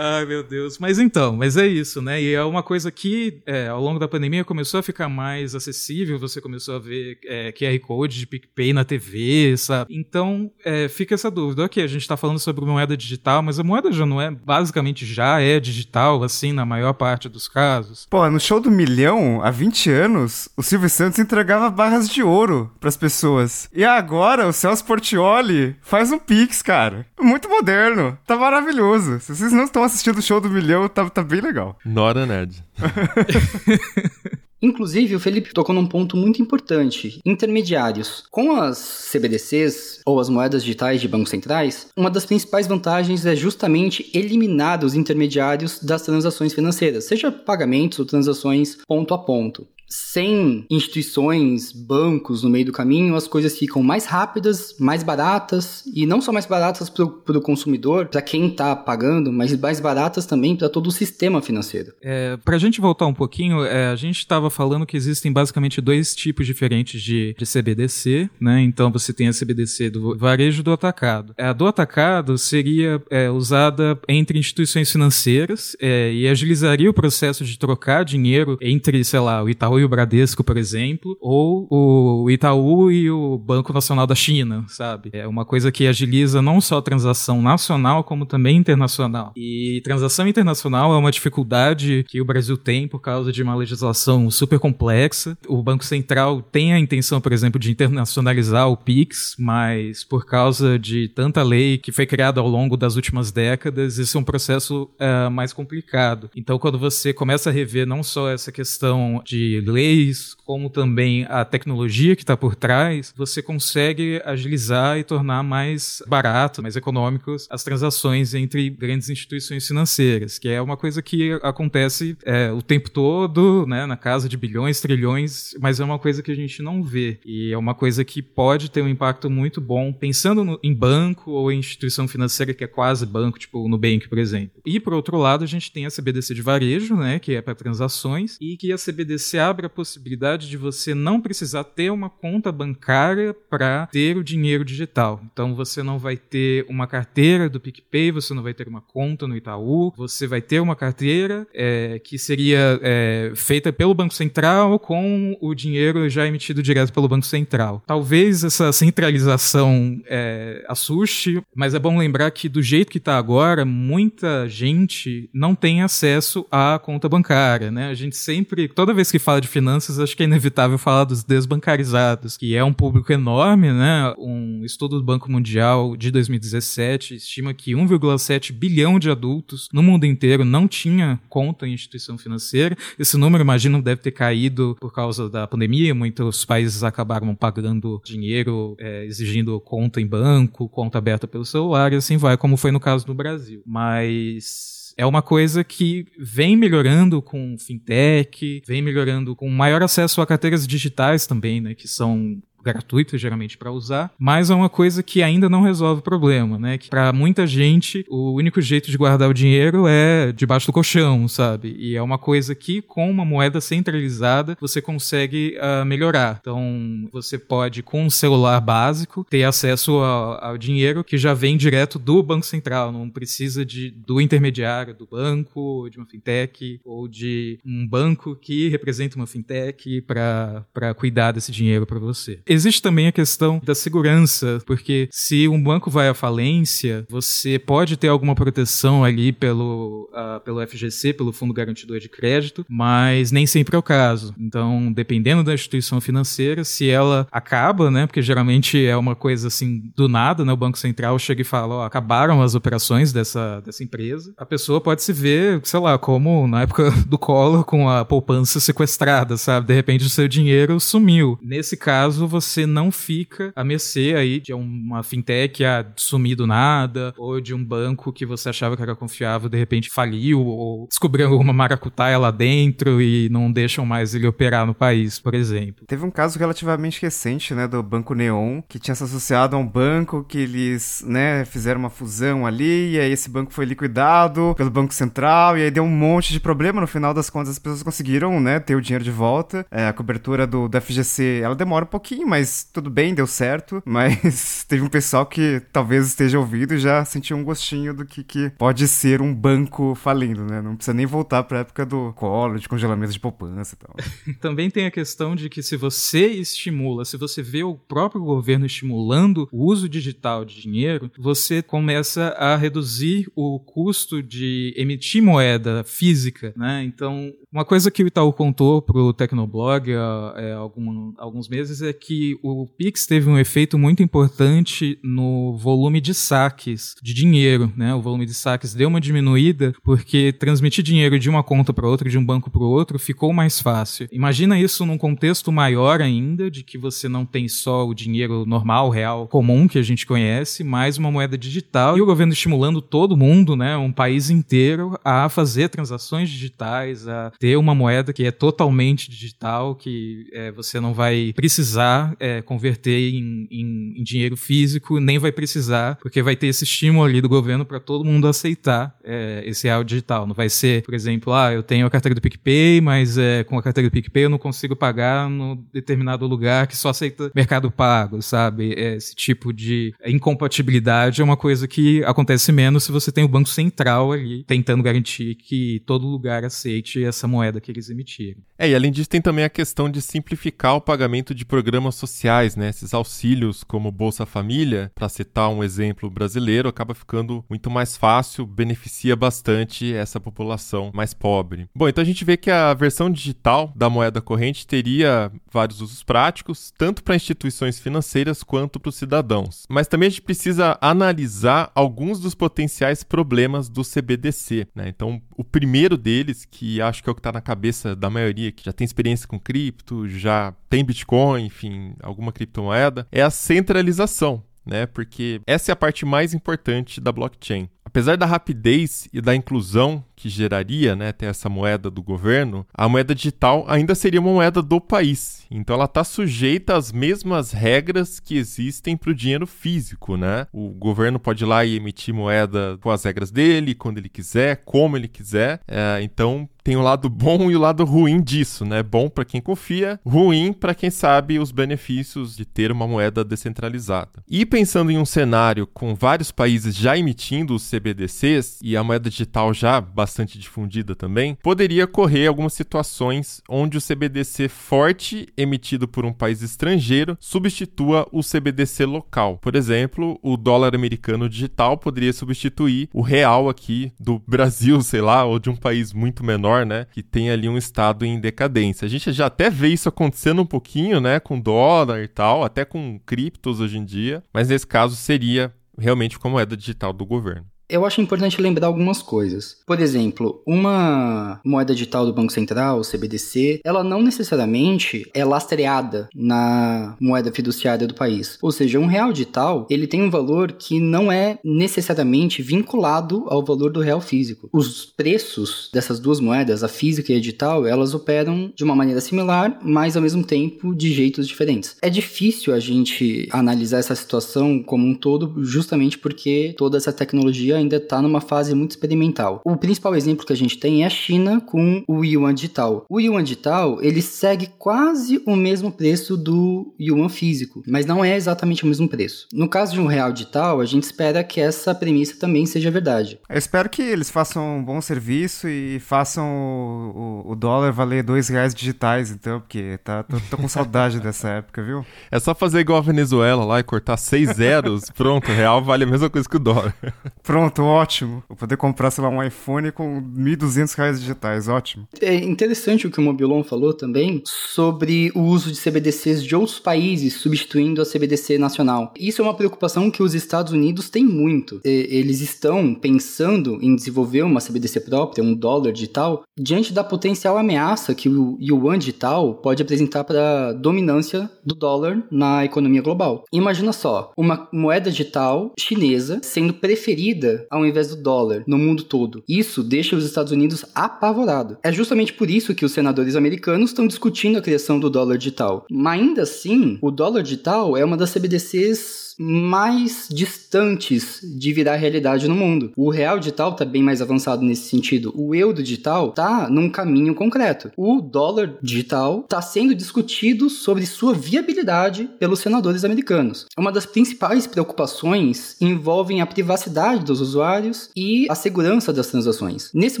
Ai, meu Deus. Mas então, mas é isso, né? E é uma coisa que, é, ao longo da pandemia, começou a ficar mais acessível. Você começou a ver é, QR Code de PicPay na TV, sabe? Então, é, fica essa dúvida. Ok, a gente tá falando sobre moeda digital, mas a moeda já não é, basicamente já é digital, assim, na maior parte dos casos. Pô, no show do Milhão, há 20 anos, o Silvio Santos entregava barras de ouro pras pessoas. E agora, o Celso Portioli faz um Pix, cara. Muito moderno. Tá maravilhoso. Se vocês não estão assistindo o show do milhão, tá, tá bem legal. Nora Nerd. Inclusive, o Felipe tocou num ponto muito importante: intermediários. Com as CBDCs ou as moedas digitais de bancos centrais, uma das principais vantagens é justamente eliminar os intermediários das transações financeiras, seja pagamentos ou transações ponto a ponto sem instituições, bancos no meio do caminho, as coisas ficam mais rápidas, mais baratas, e não só mais baratas para o consumidor, para quem está pagando, mas mais baratas também para todo o sistema financeiro. É, para a gente voltar um pouquinho, é, a gente estava falando que existem basicamente dois tipos diferentes de, de CBDC, né? Então você tem a CBDC do varejo do atacado. A do atacado seria é, usada entre instituições financeiras é, e agilizaria o processo de trocar dinheiro entre, sei lá, o Itaú e o Bradesco, por exemplo, ou o Itaú e o Banco Nacional da China, sabe? É uma coisa que agiliza não só a transação nacional, como também internacional. E transação internacional é uma dificuldade que o Brasil tem por causa de uma legislação super complexa. O Banco Central tem a intenção, por exemplo, de internacionalizar o PIX, mas por causa de tanta lei que foi criada ao longo das últimas décadas, isso é um processo é, mais complicado. Então, quando você começa a rever não só essa questão de leis, como também a tecnologia que está por trás, você consegue agilizar e tornar mais barato, mais econômicos as transações entre grandes instituições financeiras, que é uma coisa que acontece é, o tempo todo, né, na casa de bilhões, trilhões, mas é uma coisa que a gente não vê. E é uma coisa que pode ter um impacto muito bom, pensando no, em banco ou em instituição financeira que é quase banco, tipo o Nubank, por exemplo. E, por outro lado, a gente tem a CBDC de varejo, né, que é para transações, e que a CBDC abre abre a possibilidade de você não precisar ter uma conta bancária para ter o dinheiro digital. Então você não vai ter uma carteira do PicPay, você não vai ter uma conta no Itaú, você vai ter uma carteira é, que seria é, feita pelo Banco Central com o dinheiro já emitido direto pelo Banco Central. Talvez essa centralização é, assuste, mas é bom lembrar que do jeito que está agora, muita gente não tem acesso à conta bancária, né? A gente sempre, toda vez que fala de finanças, acho que é inevitável falar dos desbancarizados, que é um público enorme, né? Um estudo do Banco Mundial de 2017 estima que 1,7 bilhão de adultos no mundo inteiro não tinha conta em instituição financeira. Esse número, imagino, deve ter caído por causa da pandemia. Muitos países acabaram pagando dinheiro, é, exigindo conta em banco, conta aberta pelo celular, e assim vai, como foi no caso do Brasil. Mas é uma coisa que vem melhorando com fintech, vem melhorando com maior acesso a carteiras digitais também, né, que são gratuito geralmente para usar, mas é uma coisa que ainda não resolve o problema, né? Que para muita gente o único jeito de guardar o dinheiro é debaixo do colchão, sabe? E é uma coisa que com uma moeda centralizada você consegue uh, melhorar. Então você pode com um celular básico ter acesso ao, ao, dinheiro que já vem direto do banco central, não precisa de do intermediário do banco, de uma fintech ou de um banco que representa uma fintech para cuidar desse dinheiro para você. Existe também a questão da segurança, porque se um banco vai à falência, você pode ter alguma proteção ali pelo, uh, pelo FGC, pelo Fundo Garantidor de Crédito, mas nem sempre é o caso. Então, dependendo da instituição financeira, se ela acaba, né, porque geralmente é uma coisa assim do nada, né, o Banco Central chega e fala, acabaram as operações dessa, dessa empresa, a pessoa pode se ver, sei lá, como na época do Collor com a poupança sequestrada, sabe? De repente o seu dinheiro sumiu. Nesse caso, você você não fica à mercê aí de uma fintech a sumir do nada, ou de um banco que você achava que era confiável, de repente faliu, ou descobriu alguma maracutaia lá dentro e não deixam mais ele operar no país, por exemplo. Teve um caso relativamente recente, né, do Banco Neon, que tinha se associado a um banco que eles, né, fizeram uma fusão ali, e aí esse banco foi liquidado pelo Banco Central, e aí deu um monte de problema, no final das contas as pessoas conseguiram, né, ter o dinheiro de volta. É, a cobertura do, do FGC, ela demora um pouquinho, mas tudo bem, deu certo. Mas teve um pessoal que talvez esteja ouvindo e já sentiu um gostinho do que, que pode ser um banco falindo, né? Não precisa nem voltar para a época do colo, de congelamento de poupança e tal. Também tem a questão de que se você estimula, se você vê o próprio governo estimulando o uso digital de dinheiro, você começa a reduzir o custo de emitir moeda física, né? Então, uma coisa que o Itaú contou pro Tecnoblog há é, algum, alguns meses é que o Pix teve um efeito muito importante no volume de saques de dinheiro, né? O volume de saques deu uma diminuída porque transmitir dinheiro de uma conta para outra, de um banco para o outro, ficou mais fácil. Imagina isso num contexto maior ainda, de que você não tem só o dinheiro normal, real, comum que a gente conhece, mais uma moeda digital e o governo estimulando todo mundo, né, um país inteiro a fazer transações digitais, a ter uma moeda que é totalmente digital, que é, você não vai precisar é, converter em, em, em, dinheiro físico, nem vai precisar, porque vai ter esse estímulo ali do governo para todo mundo aceitar é, esse real digital. Não vai ser, por exemplo, ah, eu tenho a carteira do PicPay, mas com a carteira do PicPay eu não consigo pagar no determinado lugar que só aceita mercado pago, sabe? Esse tipo de incompatibilidade é uma coisa que acontece menos se você tem o Banco Central ali tentando garantir que todo lugar aceite essa moeda que eles emitiram. É, e além disso tem também a questão de simplificar o pagamento de programas sociais, né? Esses auxílios como Bolsa Família, para citar um exemplo brasileiro, acaba ficando muito mais fácil, beneficia bastante essa população mais pobre. Bom, então a gente vê que a versão digital da moeda corrente teria vários usos práticos, tanto para instituições financeiras quanto para os cidadãos. Mas também a gente precisa analisar alguns dos potenciais problemas do CBDC. Né? Então, o primeiro deles, que acho que é o que está na cabeça da maioria, que já tem experiência com cripto, já tem Bitcoin, enfim, alguma criptomoeda, é a centralização. Né? Porque essa é a parte mais importante da blockchain. Apesar da rapidez e da inclusão que geraria, né, ter essa moeda do governo, a moeda digital ainda seria uma moeda do país. Então ela está sujeita às mesmas regras que existem para o dinheiro físico, né? O governo pode ir lá e emitir moeda com as regras dele, quando ele quiser, como ele quiser. É, então tem o lado bom e o lado ruim disso, né? Bom para quem confia, ruim para quem sabe os benefícios de ter uma moeda descentralizada. E pensando em um cenário com vários países já emitindo os CBDCs e a moeda digital já bastante difundida também, poderia ocorrer algumas situações onde o CBDC forte emitido por um país estrangeiro substitua o CBDC local. Por exemplo, o dólar americano digital poderia substituir o real aqui do Brasil, sei lá, ou de um país muito menor, né, que tem ali um estado em decadência. A gente já até vê isso acontecendo um pouquinho, né, com dólar e tal, até com criptos hoje em dia, mas nesse caso seria realmente com a moeda digital do governo eu acho importante lembrar algumas coisas. Por exemplo, uma moeda digital do Banco Central, o CBDC, ela não necessariamente é lastreada na moeda fiduciária do país. Ou seja, um real digital, ele tem um valor que não é necessariamente vinculado ao valor do real físico. Os preços dessas duas moedas, a física e a digital, elas operam de uma maneira similar, mas ao mesmo tempo de jeitos diferentes. É difícil a gente analisar essa situação como um todo, justamente porque toda essa tecnologia ainda está numa fase muito experimental. O principal exemplo que a gente tem é a China com o yuan digital. O yuan digital, ele segue quase o mesmo preço do yuan físico, mas não é exatamente o mesmo preço. No caso de um real digital, a gente espera que essa premissa também seja verdade. Eu espero que eles façam um bom serviço e façam o, o, o dólar valer dois reais digitais, então, porque tá, tô, tô com saudade dessa época, viu? É só fazer igual a Venezuela lá e cortar seis zeros, pronto, o real vale a mesma coisa que o dólar. Pronto, Pronto, ótimo. Vou poder comprar, sei lá, um iPhone com 1.200 reais digitais, ótimo. É interessante o que o Mobilon falou também sobre o uso de CBDCs de outros países substituindo a CBDC nacional. Isso é uma preocupação que os Estados Unidos têm muito. Eles estão pensando em desenvolver uma CBDC própria, um dólar digital, diante da potencial ameaça que o yuan digital pode apresentar para a dominância do dólar na economia global. Imagina só, uma moeda digital chinesa sendo preferida ao invés do dólar no mundo todo. Isso deixa os Estados Unidos apavorado. É justamente por isso que os senadores americanos estão discutindo a criação do dólar digital. Mas ainda assim, o dólar digital é uma das CBDCs mais distantes de virar realidade no mundo. O real digital está bem mais avançado nesse sentido. O euro digital está num caminho concreto. O dólar digital está sendo discutido sobre sua viabilidade pelos senadores americanos. Uma das principais preocupações envolvem a privacidade dos usuários e a segurança das transações. Nesse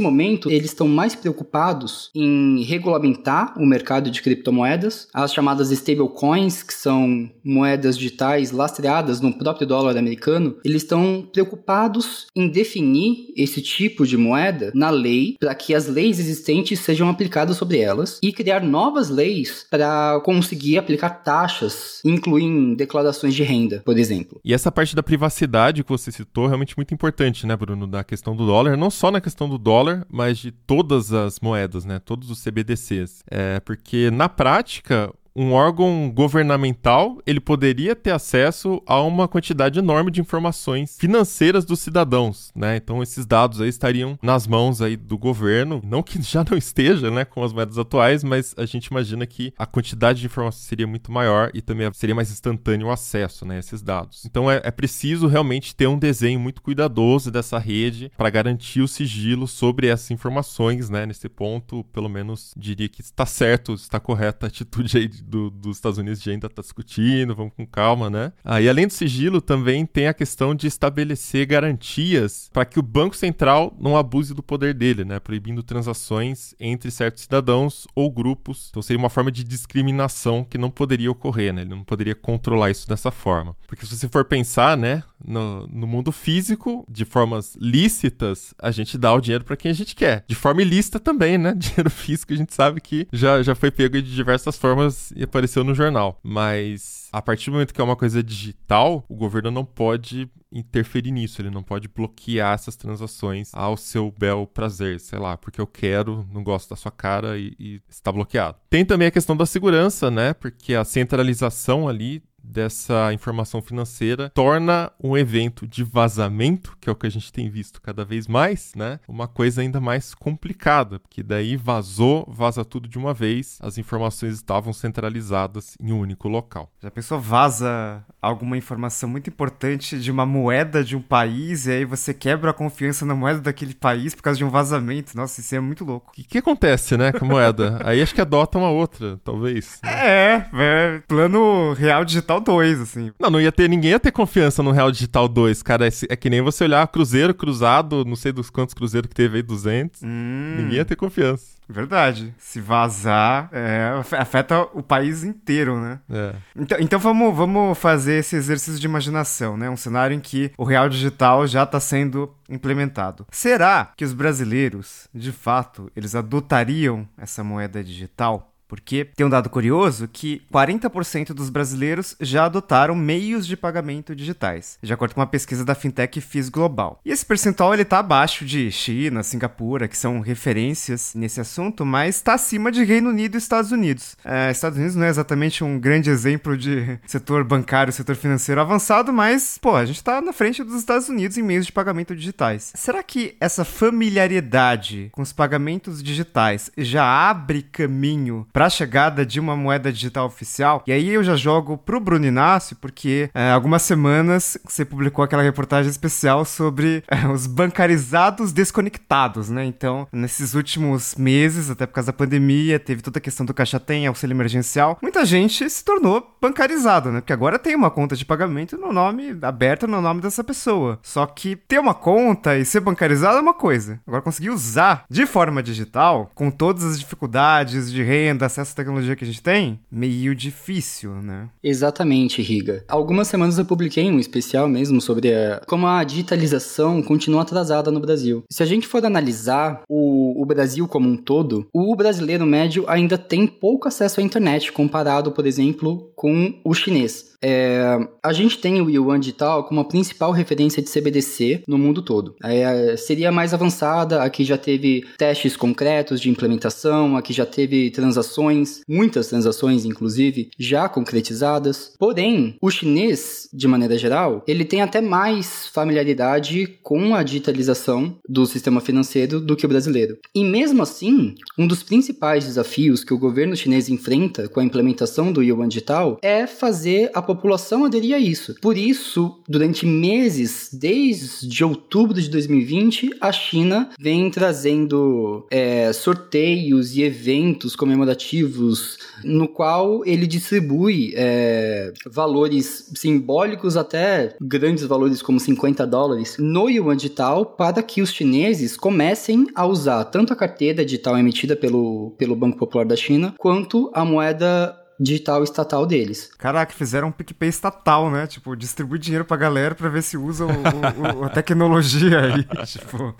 momento, eles estão mais preocupados em regulamentar o mercado de criptomoedas, as chamadas stablecoins, que são moedas digitais lastreadas baseadas no próprio dólar americano, eles estão preocupados em definir esse tipo de moeda na lei para que as leis existentes sejam aplicadas sobre elas e criar novas leis para conseguir aplicar taxas, incluindo declarações de renda, por exemplo. E essa parte da privacidade que você citou é realmente muito importante, né, Bruno, da questão do dólar, não só na questão do dólar, mas de todas as moedas, né, todos os CBDCs. É, porque na prática, um órgão governamental ele poderia ter acesso a uma quantidade enorme de informações financeiras dos cidadãos, né? Então esses dados aí estariam nas mãos aí do governo, não que já não esteja, né, com as moedas atuais, mas a gente imagina que a quantidade de informações seria muito maior e também seria mais instantâneo o acesso, né, a esses dados. Então é, é preciso realmente ter um desenho muito cuidadoso dessa rede para garantir o sigilo sobre essas informações, né? Nesse ponto, pelo menos diria que está certo, está correta a atitude aí do, dos Estados Unidos de ainda tá discutindo, vamos com calma, né? Ah, e além do sigilo, também tem a questão de estabelecer garantias para que o Banco Central não abuse do poder dele, né? Proibindo transações entre certos cidadãos ou grupos. Então seria uma forma de discriminação que não poderia ocorrer, né? Ele não poderia controlar isso dessa forma. Porque se você for pensar, né, no, no mundo físico, de formas lícitas, a gente dá o dinheiro para quem a gente quer. De forma ilícita também, né? Dinheiro físico a gente sabe que já, já foi pego de diversas formas e apareceu no jornal. Mas a partir do momento que é uma coisa digital, o governo não pode interferir nisso, ele não pode bloquear essas transações ao seu bel prazer, sei lá, porque eu quero, não gosto da sua cara e, e está bloqueado. Tem também a questão da segurança, né? Porque a centralização ali dessa informação financeira torna um evento de vazamento, que é o que a gente tem visto cada vez mais, né? Uma coisa ainda mais complicada, porque daí vazou, vaza tudo de uma vez, as informações estavam centralizadas em um único local. Já pensou vaza alguma informação muito importante de uma moeda de um país e aí você quebra a confiança na moeda daquele país por causa de um vazamento? Nossa, isso é muito louco. O que, que acontece, né, com a moeda? aí acho que adota uma outra, talvez. É, é plano real digital 2, assim. Não, não ia ter, ninguém ia ter confiança no Real Digital 2, cara. É, é, que nem você olhar Cruzeiro cruzado, não sei dos quantos Cruzeiros que teve aí, 200. Hum. Ninguém ia ter confiança. Verdade. Se vazar, é, afeta o país inteiro, né? É. Então, então vamos, vamos fazer esse exercício de imaginação, né? Um cenário em que o real digital já está sendo implementado. Será que os brasileiros, de fato, eles adotariam essa moeda digital? Porque tem um dado curioso que 40% dos brasileiros já adotaram meios de pagamento digitais, de acordo com uma pesquisa da fintech FIS Global. E esse percentual ele tá abaixo de China, Singapura, que são referências nesse assunto, mas está acima de Reino Unido e Estados Unidos. É, Estados Unidos não é exatamente um grande exemplo de setor bancário, setor financeiro avançado, mas, pô, a gente está na frente dos Estados Unidos em meios de pagamento digitais. Será que essa familiaridade com os pagamentos digitais já abre caminho a chegada de uma moeda digital oficial. E aí eu já jogo pro Bruno Inácio, porque é, algumas semanas você publicou aquela reportagem especial sobre é, os bancarizados desconectados, né? Então, nesses últimos meses, até por causa da pandemia, teve toda a questão do caixa tem, auxílio emergencial. Muita gente se tornou bancarizado, né? Porque agora tem uma conta de pagamento no nome aberta no nome dessa pessoa. Só que ter uma conta e ser bancarizado é uma coisa. Agora conseguir usar de forma digital, com todas as dificuldades de renda, acesso à tecnologia que a gente tem, meio difícil, né? Exatamente, Riga. Algumas semanas eu publiquei um especial mesmo sobre a, como a digitalização continua atrasada no Brasil. Se a gente for analisar o, o Brasil como um todo, o brasileiro médio ainda tem pouco acesso à internet comparado, por exemplo, com o chinês. É, a gente tem o Yuan Digital como a principal referência de CBDC no mundo todo. É, seria mais avançada, aqui já teve testes concretos de implementação, aqui já teve transações, muitas transações inclusive, já concretizadas. Porém, o chinês, de maneira geral, ele tem até mais familiaridade com a digitalização do sistema financeiro do que o brasileiro. E mesmo assim, um dos principais desafios que o governo chinês enfrenta com a implementação do Yuan Digital é fazer a população aderir a isso. Por isso, durante meses, desde outubro de 2020, a China vem trazendo é, sorteios e eventos comemorativos no qual ele distribui é, valores simbólicos até grandes valores como 50 dólares no yuan digital para que os chineses comecem a usar tanto a carteira digital emitida pelo, pelo Banco Popular da China quanto a moeda digital estatal deles. Caraca, fizeram um PicPay estatal, né? Tipo, distribui dinheiro pra galera pra ver se usa o, o, o, a tecnologia aí. tipo...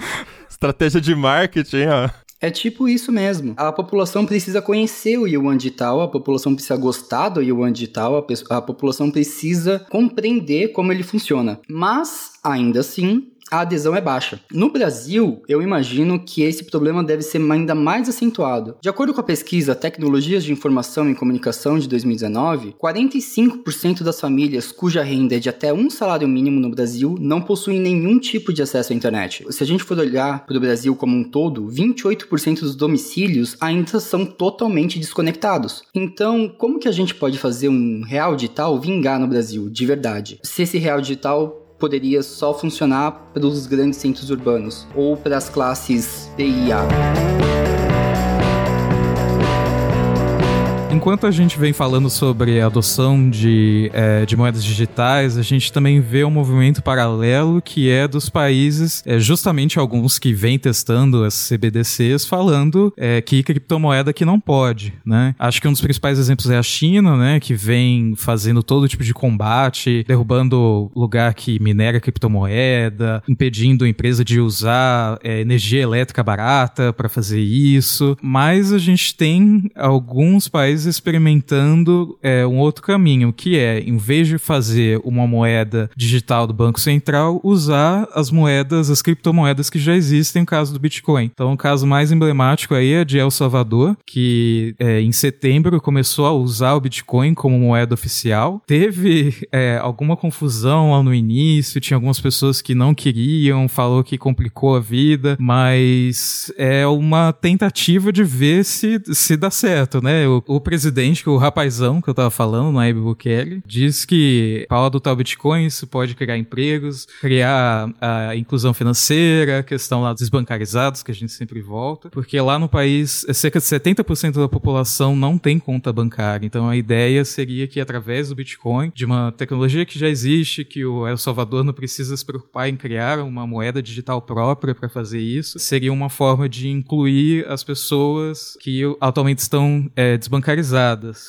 Estratégia de marketing, ó. É tipo isso mesmo. A população precisa conhecer o Yuan digital, a população precisa gostar do Yuan digital, a, a população precisa compreender como ele funciona. Mas, ainda assim, a adesão é baixa. No Brasil, eu imagino que esse problema deve ser ainda mais acentuado. De acordo com a pesquisa Tecnologias de Informação e Comunicação de 2019, 45% das famílias cuja renda é de até um salário mínimo no Brasil não possuem nenhum tipo de acesso à internet. Se a gente for olhar para o Brasil como um todo, 28% dos domicílios ainda são totalmente desconectados. Então, como que a gente pode fazer um real digital vingar no Brasil, de verdade? Se esse real digital poderia só funcionar para os grandes centros urbanos ou para as classes B e A. Enquanto a gente vem falando sobre a adoção de, é, de moedas digitais, a gente também vê um movimento paralelo que é dos países, é, justamente alguns que vêm testando as CBDCs, falando é, que criptomoeda que não pode, né? Acho que um dos principais exemplos é a China, né? Que vem fazendo todo tipo de combate, derrubando lugar que minera criptomoeda, impedindo a empresa de usar é, energia elétrica barata para fazer isso. Mas a gente tem alguns países experimentando é, um outro caminho, que é, em vez de fazer uma moeda digital do Banco Central, usar as moedas, as criptomoedas que já existem no caso do Bitcoin. Então, o caso mais emblemático aí é de El Salvador, que é, em setembro começou a usar o Bitcoin como moeda oficial. Teve é, alguma confusão lá no início, tinha algumas pessoas que não queriam, falou que complicou a vida, mas é uma tentativa de ver se, se dá certo, né? O, o presidente, que é o rapazão que eu tava falando, Naib Bukele, diz que para adotar o Bitcoin isso pode criar empregos, criar a inclusão financeira, a questão lá dos bancarizados, que a gente sempre volta, porque lá no país cerca de 70% da população não tem conta bancária. Então a ideia seria que através do Bitcoin, de uma tecnologia que já existe, que o El Salvador não precisa se preocupar em criar uma moeda digital própria para fazer isso, seria uma forma de incluir as pessoas que atualmente estão é, desbancarizadas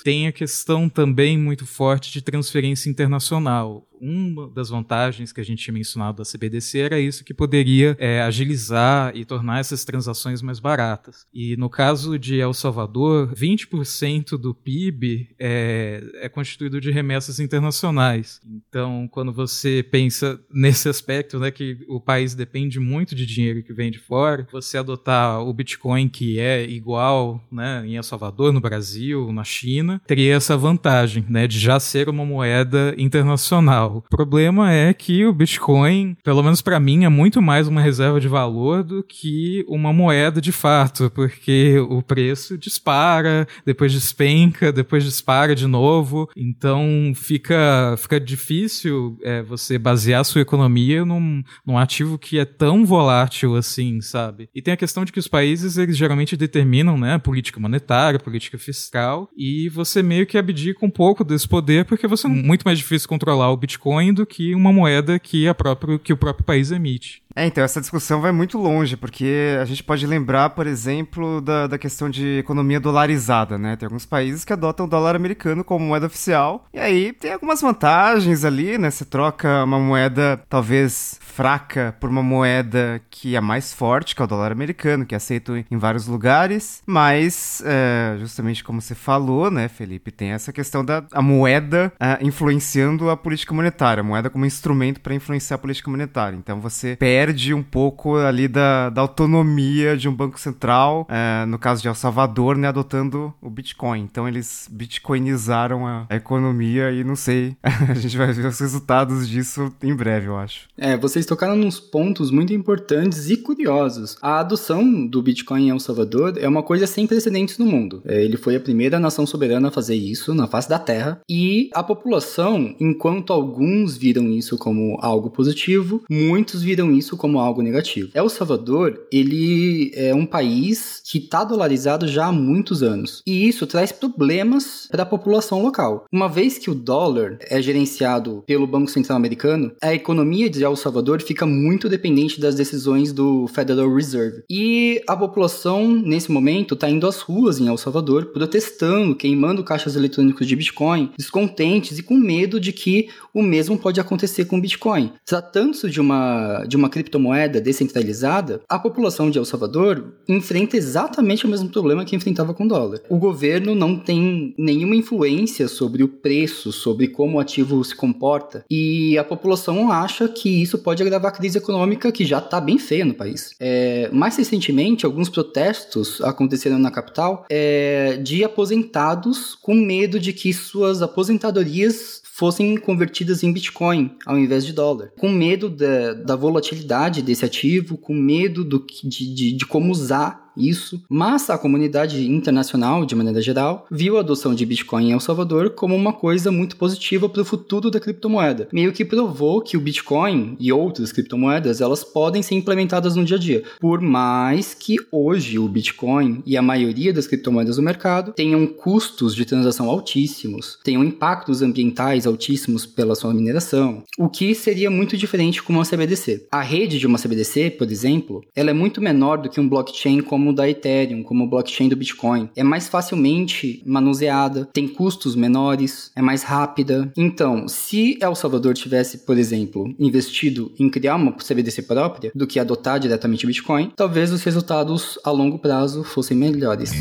tem a questão também muito forte de transferência internacional uma das vantagens que a gente tinha mencionado da CBDC era isso que poderia é, agilizar e tornar essas transações mais baratas. E no caso de El Salvador, 20% do PIB é, é constituído de remessas internacionais. Então, quando você pensa nesse aspecto, né, que o país depende muito de dinheiro que vem de fora, você adotar o Bitcoin que é igual, né, em El Salvador, no Brasil, na China, teria essa vantagem, né, de já ser uma moeda internacional. O problema é que o Bitcoin, pelo menos para mim, é muito mais uma reserva de valor do que uma moeda de fato, porque o preço dispara, depois despenca, depois dispara de novo. Então fica, fica difícil é, você basear sua economia num, num ativo que é tão volátil assim, sabe? E tem a questão de que os países eles geralmente determinam, né, política monetária, política fiscal, e você meio que abdica um pouco desse poder porque você é muito mais difícil controlar o Bitcoin Bitcoin do que uma moeda que, a próprio, que o próprio país emite. É, então, essa discussão vai muito longe, porque a gente pode lembrar, por exemplo, da, da questão de economia dolarizada, né? Tem alguns países que adotam o dólar americano como moeda oficial, e aí tem algumas vantagens ali, né? Você troca uma moeda talvez fraca por uma moeda que é mais forte, que é o dólar americano, que é aceito em vários lugares, mas, é, justamente como você falou, né, Felipe, tem essa questão da a moeda é, influenciando a política monetária, a moeda como instrumento para influenciar a política monetária. Então você perde perde um pouco ali da, da autonomia de um banco central, é, no caso de El Salvador, né, adotando o Bitcoin. Então eles bitcoinizaram a, a economia e não sei, a gente vai ver os resultados disso em breve, eu acho. É, vocês tocaram nos pontos muito importantes e curiosos. A adoção do Bitcoin em El Salvador é uma coisa sem precedentes no mundo. É, ele foi a primeira nação soberana a fazer isso na face da Terra e a população, enquanto alguns viram isso como algo positivo, muitos viram isso isso como algo negativo. El Salvador, ele é um país que está dolarizado já há muitos anos. E isso traz problemas para a população local. Uma vez que o dólar é gerenciado pelo Banco Central Americano, a economia de El Salvador fica muito dependente das decisões do Federal Reserve. E a população, nesse momento, está indo às ruas em El Salvador, protestando, queimando caixas eletrônicos de Bitcoin, descontentes e com medo de que o mesmo pode acontecer com o Bitcoin. Tratando-se de uma, de uma criptomoeda descentralizada, a população de El Salvador enfrenta exatamente o mesmo problema que enfrentava com o dólar. O governo não tem nenhuma influência sobre o preço, sobre como o ativo se comporta, e a população acha que isso pode agravar a crise econômica que já está bem feia no país. É, mais recentemente, alguns protestos aconteceram na capital é, de aposentados com medo de que suas aposentadorias fossem convertidas em Bitcoin ao invés de dólar, com medo da, da volatilidade desse ativo, com medo do, de, de, de como usar isso, mas a comunidade internacional, de maneira geral, viu a adoção de Bitcoin em El Salvador como uma coisa muito positiva para o futuro da criptomoeda. Meio que provou que o Bitcoin e outras criptomoedas elas podem ser implementadas no dia a dia, por mais que hoje o Bitcoin e a maioria das criptomoedas do mercado tenham custos de transação altíssimos, tenham impactos ambientais altíssimos pela sua mineração, o que seria muito diferente com uma CBDC. A rede de uma CBDC, por exemplo, ela é muito menor do que um blockchain como como o da Ethereum, como o blockchain do Bitcoin. É mais facilmente manuseada, tem custos menores, é mais rápida. Então, se El Salvador tivesse, por exemplo, investido em criar uma CBDC própria do que adotar diretamente o Bitcoin, talvez os resultados a longo prazo fossem melhores.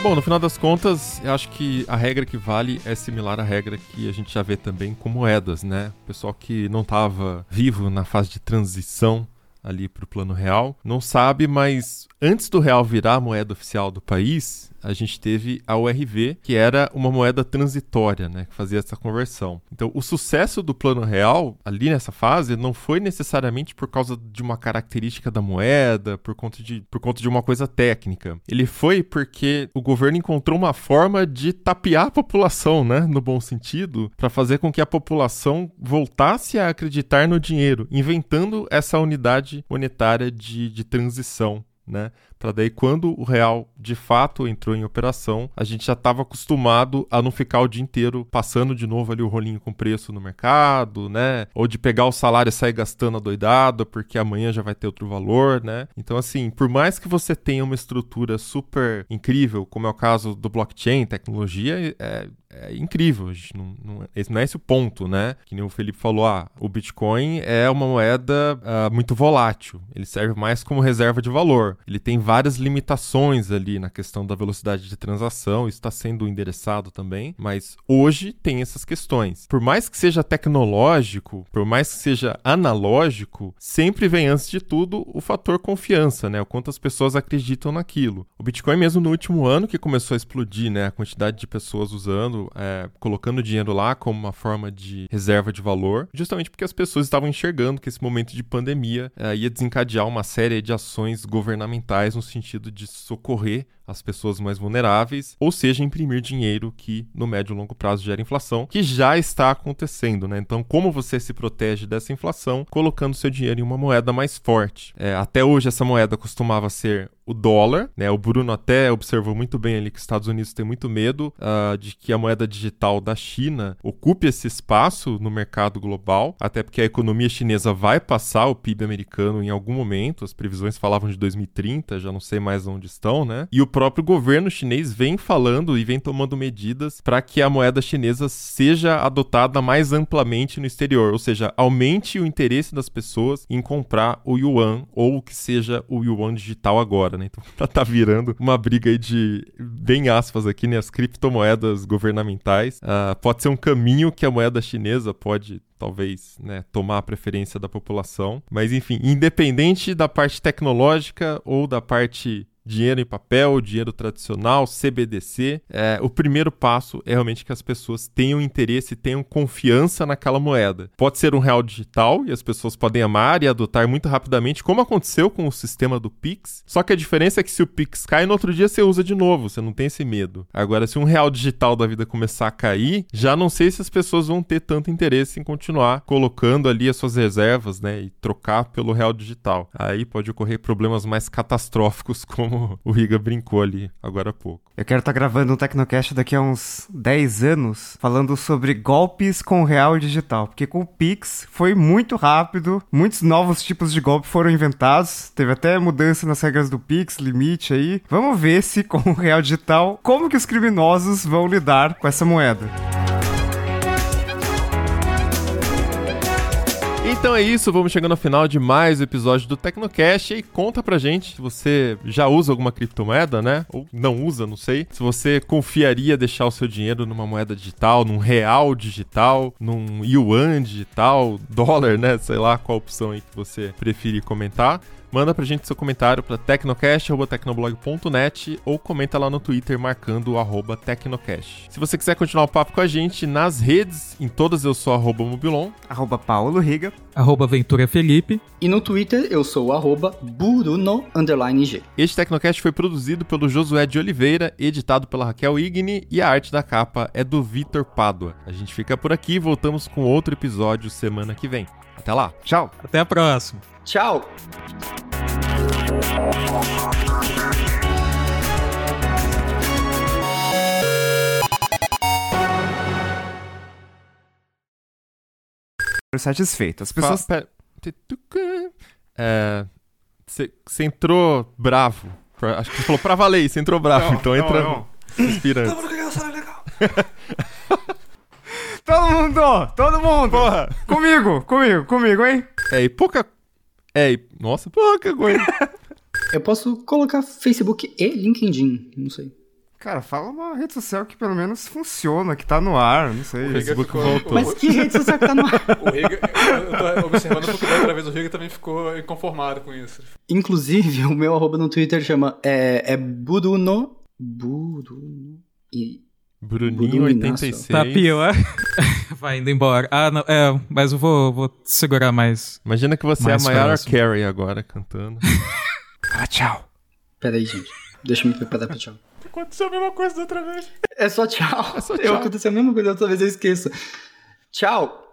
Bom, no final das contas, eu acho que a regra que vale é similar à regra que a gente já vê também com moedas, né? O pessoal que não estava vivo na fase de transição ali para o plano real não sabe, mas antes do real virar a moeda oficial do país, a gente teve a URV, que era uma moeda transitória, né, que fazia essa conversão. Então, o sucesso do Plano Real ali nessa fase não foi necessariamente por causa de uma característica da moeda, por conta de, por conta de uma coisa técnica. Ele foi porque o governo encontrou uma forma de tapear a população, né, no bom sentido, para fazer com que a população voltasse a acreditar no dinheiro, inventando essa unidade monetária de, de transição. Né? para daí quando o real de fato entrou em operação, a gente já estava acostumado a não ficar o dia inteiro passando de novo ali o rolinho com preço no mercado, né? Ou de pegar o salário e sair gastando a doidada porque amanhã já vai ter outro valor, né? Então assim, por mais que você tenha uma estrutura super incrível, como é o caso do blockchain, tecnologia, é, é incrível. Não, não, esse não é esse o ponto, né? Que nem o Felipe falou, ah, o Bitcoin é uma moeda uh, muito volátil. Ele serve mais como reserva de valor. Ele tem várias limitações ali na questão da velocidade de transação, isso está sendo endereçado também, mas hoje tem essas questões. Por mais que seja tecnológico, por mais que seja analógico, sempre vem antes de tudo o fator confiança, né? O quanto as pessoas acreditam naquilo. O Bitcoin mesmo no último ano que começou a explodir, né? A quantidade de pessoas usando, é, colocando dinheiro lá como uma forma de reserva de valor, justamente porque as pessoas estavam enxergando que esse momento de pandemia é, ia desencadear uma série de ações governamentais no sentido de socorrer as pessoas mais vulneráveis, ou seja, imprimir dinheiro que no médio e longo prazo gera inflação, que já está acontecendo, né? Então, como você se protege dessa inflação? Colocando seu dinheiro em uma moeda mais forte. É, até hoje, essa moeda costumava ser o dólar, né? O Bruno até observou muito bem ali que os Estados Unidos têm muito medo uh, de que a moeda digital da China ocupe esse espaço no mercado global, até porque a economia chinesa vai passar o PIB americano em algum momento. As previsões falavam de 2030, já não sei mais onde estão, né? E o próprio governo chinês vem falando e vem tomando medidas para que a moeda chinesa seja adotada mais amplamente no exterior, ou seja, aumente o interesse das pessoas em comprar o yuan ou que seja o yuan digital agora, né? Então tá virando uma briga aí de, bem aspas aqui, né? As criptomoedas governamentais. Uh, pode ser um caminho que a moeda chinesa pode talvez né, tomar a preferência da população. Mas enfim, independente da parte tecnológica ou da parte dinheiro em papel, dinheiro tradicional, CBDC. É, o primeiro passo é realmente que as pessoas tenham interesse, tenham confiança naquela moeda. Pode ser um real digital e as pessoas podem amar e adotar muito rapidamente, como aconteceu com o sistema do Pix. Só que a diferença é que se o Pix cai, no outro dia você usa de novo, você não tem esse medo. Agora, se um real digital da vida começar a cair, já não sei se as pessoas vão ter tanto interesse em continuar colocando ali as suas reservas, né, e trocar pelo real digital. Aí pode ocorrer problemas mais catastróficos, como o Riga brincou ali agora há pouco. Eu quero estar tá gravando um Tecnocast daqui a uns 10 anos, falando sobre golpes com real digital, porque com o Pix foi muito rápido, muitos novos tipos de golpe foram inventados, teve até mudança nas regras do Pix, limite aí. Vamos ver se com o real digital, como que os criminosos vão lidar com essa moeda. Então é isso, vamos chegando ao final de mais um episódio do Tecnocast e conta pra gente se você já usa alguma criptomoeda, né? Ou não usa, não sei. Se você confiaria deixar o seu dinheiro numa moeda digital, num real digital, num yuan digital, dólar, né? Sei lá qual opção aí que você preferir comentar. Manda pra gente seu comentário para tecnocast.tecnoblog.net ou comenta lá no Twitter marcando o arroba Tecnocast. Se você quiser continuar o papo com a gente nas redes, em todas eu sou arroba Mobilon, arroba Paulo Riga, arroba Ventura Felipe e no Twitter eu sou o arroba Bruno G. Este Tecnocast foi produzido pelo Josué de Oliveira, editado pela Raquel Igni e a arte da capa é do Vitor Pádua. A gente fica por aqui e voltamos com outro episódio semana que vem. Até lá. Tchau. Até a próxima. Tchau. satisfeito. As pessoas. Você é, entrou bravo. Acho que você falou pra valer, você entrou bravo, não, então não, entra não. inspirando. todo mundo! Todo mundo! Porra! Comigo, comigo, comigo, hein? É, e pouca é, nossa, pouca coisa. Eu posso colocar Facebook e LinkedIn, não sei. Cara, fala uma rede social que pelo menos funciona, que tá no ar, não sei. O Facebook ficou... voltou. Mas que rede social que tá no ar? o Riga, eu tô observando porque da outra vez o Riga também ficou inconformado com isso. Inclusive, o meu arroba no Twitter chama é, é Bruno. Bruno. E Bruninho 86. Tá pior. Vai indo embora. Ah, não, é, mas eu vou, vou segurar mais. Imagina que você mais é a Mayara Carey agora cantando. ah, tchau. Pera aí, gente. Deixa eu me preparar pra tchau. Aconteceu a mesma coisa da outra vez. É só tchau. É só tchau. Eu aconteceu a mesma coisa da outra vez, eu esqueço. Tchau.